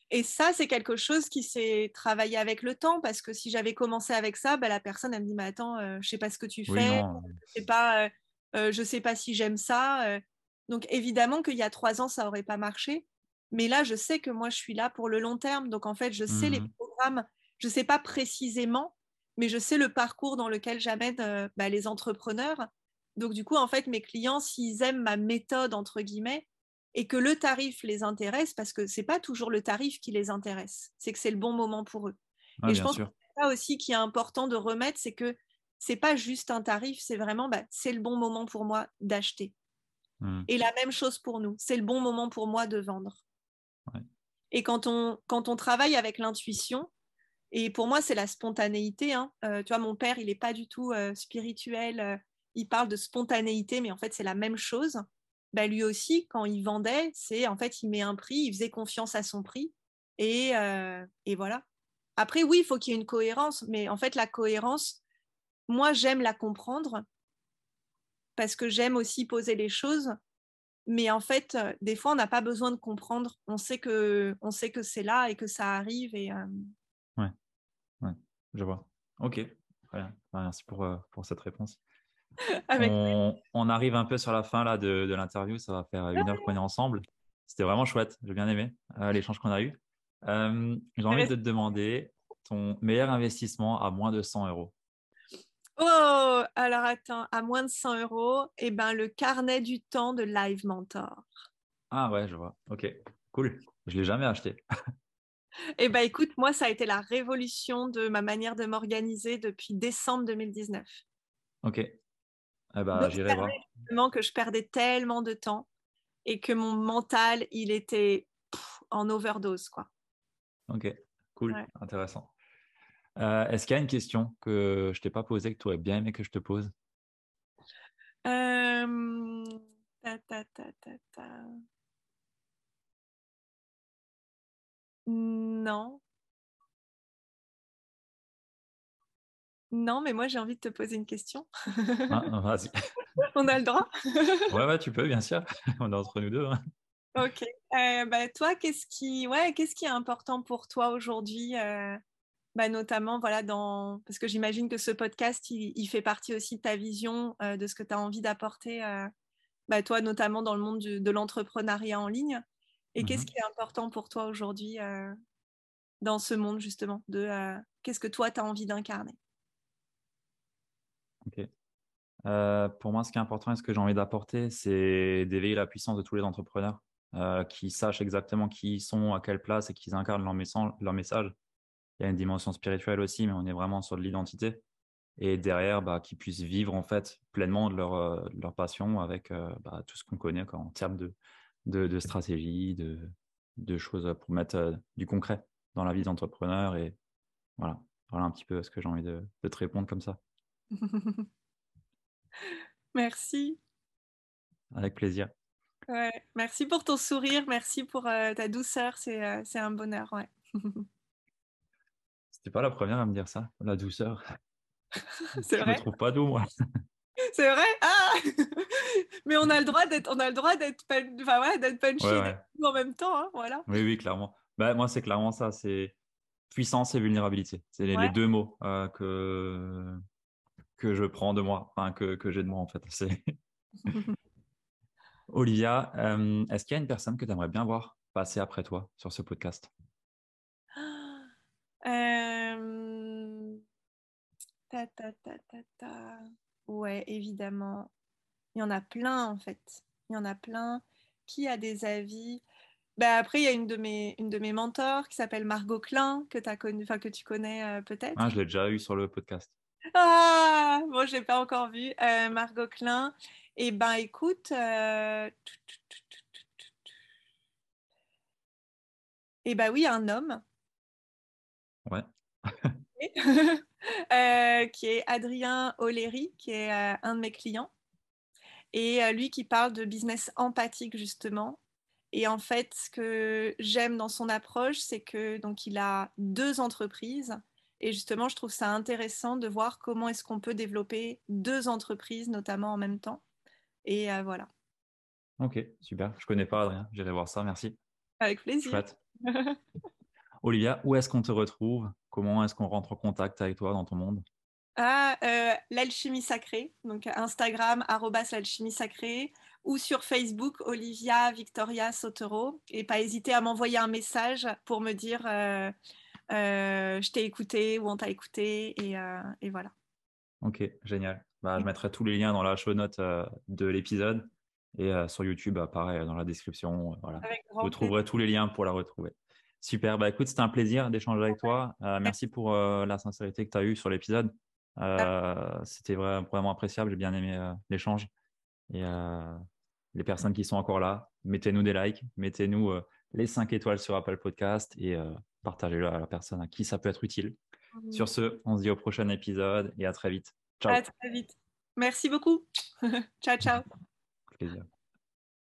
Et ça, c'est quelque chose qui s'est travaillé avec le temps parce que si j'avais commencé avec ça, bah, la personne, elle me dit Mais attends, je euh, je sais pas ce que tu fais, je sais pas, euh, euh, je sais pas si j'aime ça. Donc, évidemment qu'il y a trois ans, ça n'aurait pas marché. Mais là, je sais que moi, je suis là pour le long terme. Donc, en fait, je sais les mmh programmes, je ne sais pas précisément, mais je sais le parcours dans lequel j'amène bah, les entrepreneurs. Donc, du coup, en fait, mes clients, s'ils aiment ma méthode, entre guillemets, et que le tarif les intéresse, parce que c'est pas toujours le tarif qui les intéresse, c'est que c'est le bon moment pour eux. et je pense que c'est ça aussi qui est important de remettre, c'est que c'est pas juste un tarif, c'est vraiment bah, c'est le bon moment pour moi d'acheter. Mmh. Et la même chose pour nous, c'est le bon moment pour moi de vendre. Et quand on, quand on travaille avec l'intuition, et pour moi c'est la spontanéité, hein, euh, tu vois, mon père il n'est pas du tout euh, spirituel, euh, il parle de spontanéité, mais en fait c'est la même chose bah, lui aussi, quand il vendait, c'est en fait, il met un prix, il faisait confiance à son prix. Et, et voilà. Après, oui, il faut qu'il y ait une cohérence, mais en fait, la cohérence, moi, j'aime la comprendre parce que j'aime aussi poser les choses. Mais en fait, des fois, on n'a pas besoin de comprendre. On sait que, c'est là et que ça arrive. Et,
ouais. ouais, je vois. Ok, bah, Merci pour cette réponse. On, arrive un peu sur la fin là, de, de l'interview. Ça va faire une heure qu'on est ensemble. C'était vraiment chouette. J'ai bien aimé l'échange qu'on a eu. J'ai envie de te demander ton meilleur investissement à moins de 100 euros.
Oh, alors attends, à moins de 100 euros, eh ben, le carnet du temps de Live Mentor.
Ah ouais, je vois. Ok, cool. Je ne l'ai jamais acheté. (laughs)
eh ben, écoute, moi, ça a été la révolution de ma manière de m'organiser depuis décembre 2019.
Ok. Eh ben, j'irai voir.
que je perdais tellement de temps et que mon mental, il était en overdose, quoi.
Ok, cool, intéressant. Euh, est-ce qu'il y a une question que je t'ai pas posée que tu aurais bien aimé que je te pose?
Euh... Non. Non, mais moi j'ai envie de te poser une question.
Ah, (laughs) vas-y.
On a le droit? (laughs)
Ouais, ouais, tu peux, bien sûr. (laughs) On est entre nous deux. Hein.
Ok. Euh, bah, toi, qu'est-ce qui, ouais, qu'est-ce qui est important pour toi aujourd'hui euh, bah, Notamment, voilà, dans... parce que j'imagine que ce podcast, il, fait partie aussi de ta vision, euh, de ce que tu as envie d'apporter, bah, toi, notamment dans le monde de l'entrepreneuriat en ligne. Et qu'est-ce mmh qui est important pour toi aujourd'hui dans ce monde, justement de Qu'est-ce que toi, tu as envie d'incarner?
Ok. pour moi, ce qui est important et ce que j'ai envie d'apporter, c'est d'éveiller la puissance de tous les entrepreneurs. Euh, qui sachent exactement qui ils sont, à quelle place et qu'ils incarnent leur, message. Il y a une dimension spirituelle aussi, mais on est vraiment sur de l'identité. Et derrière, bah, qu'ils puissent vivre en fait pleinement de leur, euh, leur passion avec euh, bah, tout ce qu'on connaît en termes de, de, stratégie, de, de, choses pour mettre du concret dans la vie d'entrepreneur. Et voilà, voilà un petit peu ce que j'ai envie de te répondre comme ça. (laughs)
Merci.
Avec plaisir.
Ouais, merci pour ton sourire, merci pour euh, ta douceur, c'est euh, un bonheur. Ouais. (laughs)
C'était pas la première à me dire ça, la douceur. (laughs)
C'est vrai.
Je me trouve pas doux, moi.
C'est vrai? Ah Mais on a le droit d'être, on a le droit d'être, enfin, ouais, d'être punché en même temps, hein, voilà.
Oui, oui, clairement. Bah, moi, c'est clairement ça, c'est puissance et vulnérabilité. C'est les, deux mots euh, que que je prends de moi, que, que j'ai de moi en fait. C'est (laughs) Olivia, euh, est-ce qu'il y a une personne que tu aimerais bien voir passer après toi sur ce podcast? (gasps)
Euh... ta, ta, ta, Ouais, évidemment. Il y en a plein en fait. Il y en a plein. Qui a des avis? Bah, après, il y a une de mes, une de mes mentors qui s'appelle Margot Klein, que, as connu, que tu connais euh, peut-être.
Ah, je l'ai déjà eu sur le podcast.
Ah, bon, je l'ai pas encore vu. Euh, Margot Klein. Eh ben, écoute, euh... eh ben oui, un homme.
Ouais. (laughs)
Euh, qui est Adrien O'Leary, qui est euh, un de mes clients. Et lui qui parle de business empathique, justement. Et en fait, ce que j'aime dans son approche, c'est que donc il a deux entreprises. Et justement, je trouve ça intéressant de voir comment est-ce qu'on peut développer deux entreprises, notamment en même temps. Et euh, voilà.
Ok, super. Je connais pas Adrien. J'irai voir ça. Merci.
Avec plaisir. (laughs)
Olivia, où est-ce qu'on te retrouve? Comment est-ce qu'on rentre en contact avec toi dans ton monde?
Ah, euh, l'alchimie sacrée, donc Instagram, l'alchimie sacrée, ou sur Facebook, Olivia Victoria Sotero. Et pas hésiter à m'envoyer un message pour me dire euh, je t'ai écouté ou on t'a écouté. Et, et voilà.
Ok, génial. Bah, je mettrai tous les liens dans la show note euh, de l'épisode et euh, sur YouTube, bah, pareil, dans la description. Euh, voilà. Vous trouverez tous les liens pour la retrouver. Super. Bah, écoute, c'était un plaisir d'échanger avec toi. merci pour la sincérité que tu as eue sur l'épisode. c'était vraiment appréciable. J'ai bien aimé l'échange. Et les personnes qui sont encore là, mettez-nous des likes, mettez-nous les 5 étoiles sur Apple Podcast et partagez-le à la personne à qui ça peut être utile. Mmh. Sur ce, on se dit au prochain épisode et à très vite.
Ciao. À très vite. Merci beaucoup. (laughs) ciao, ciao. Plaisir.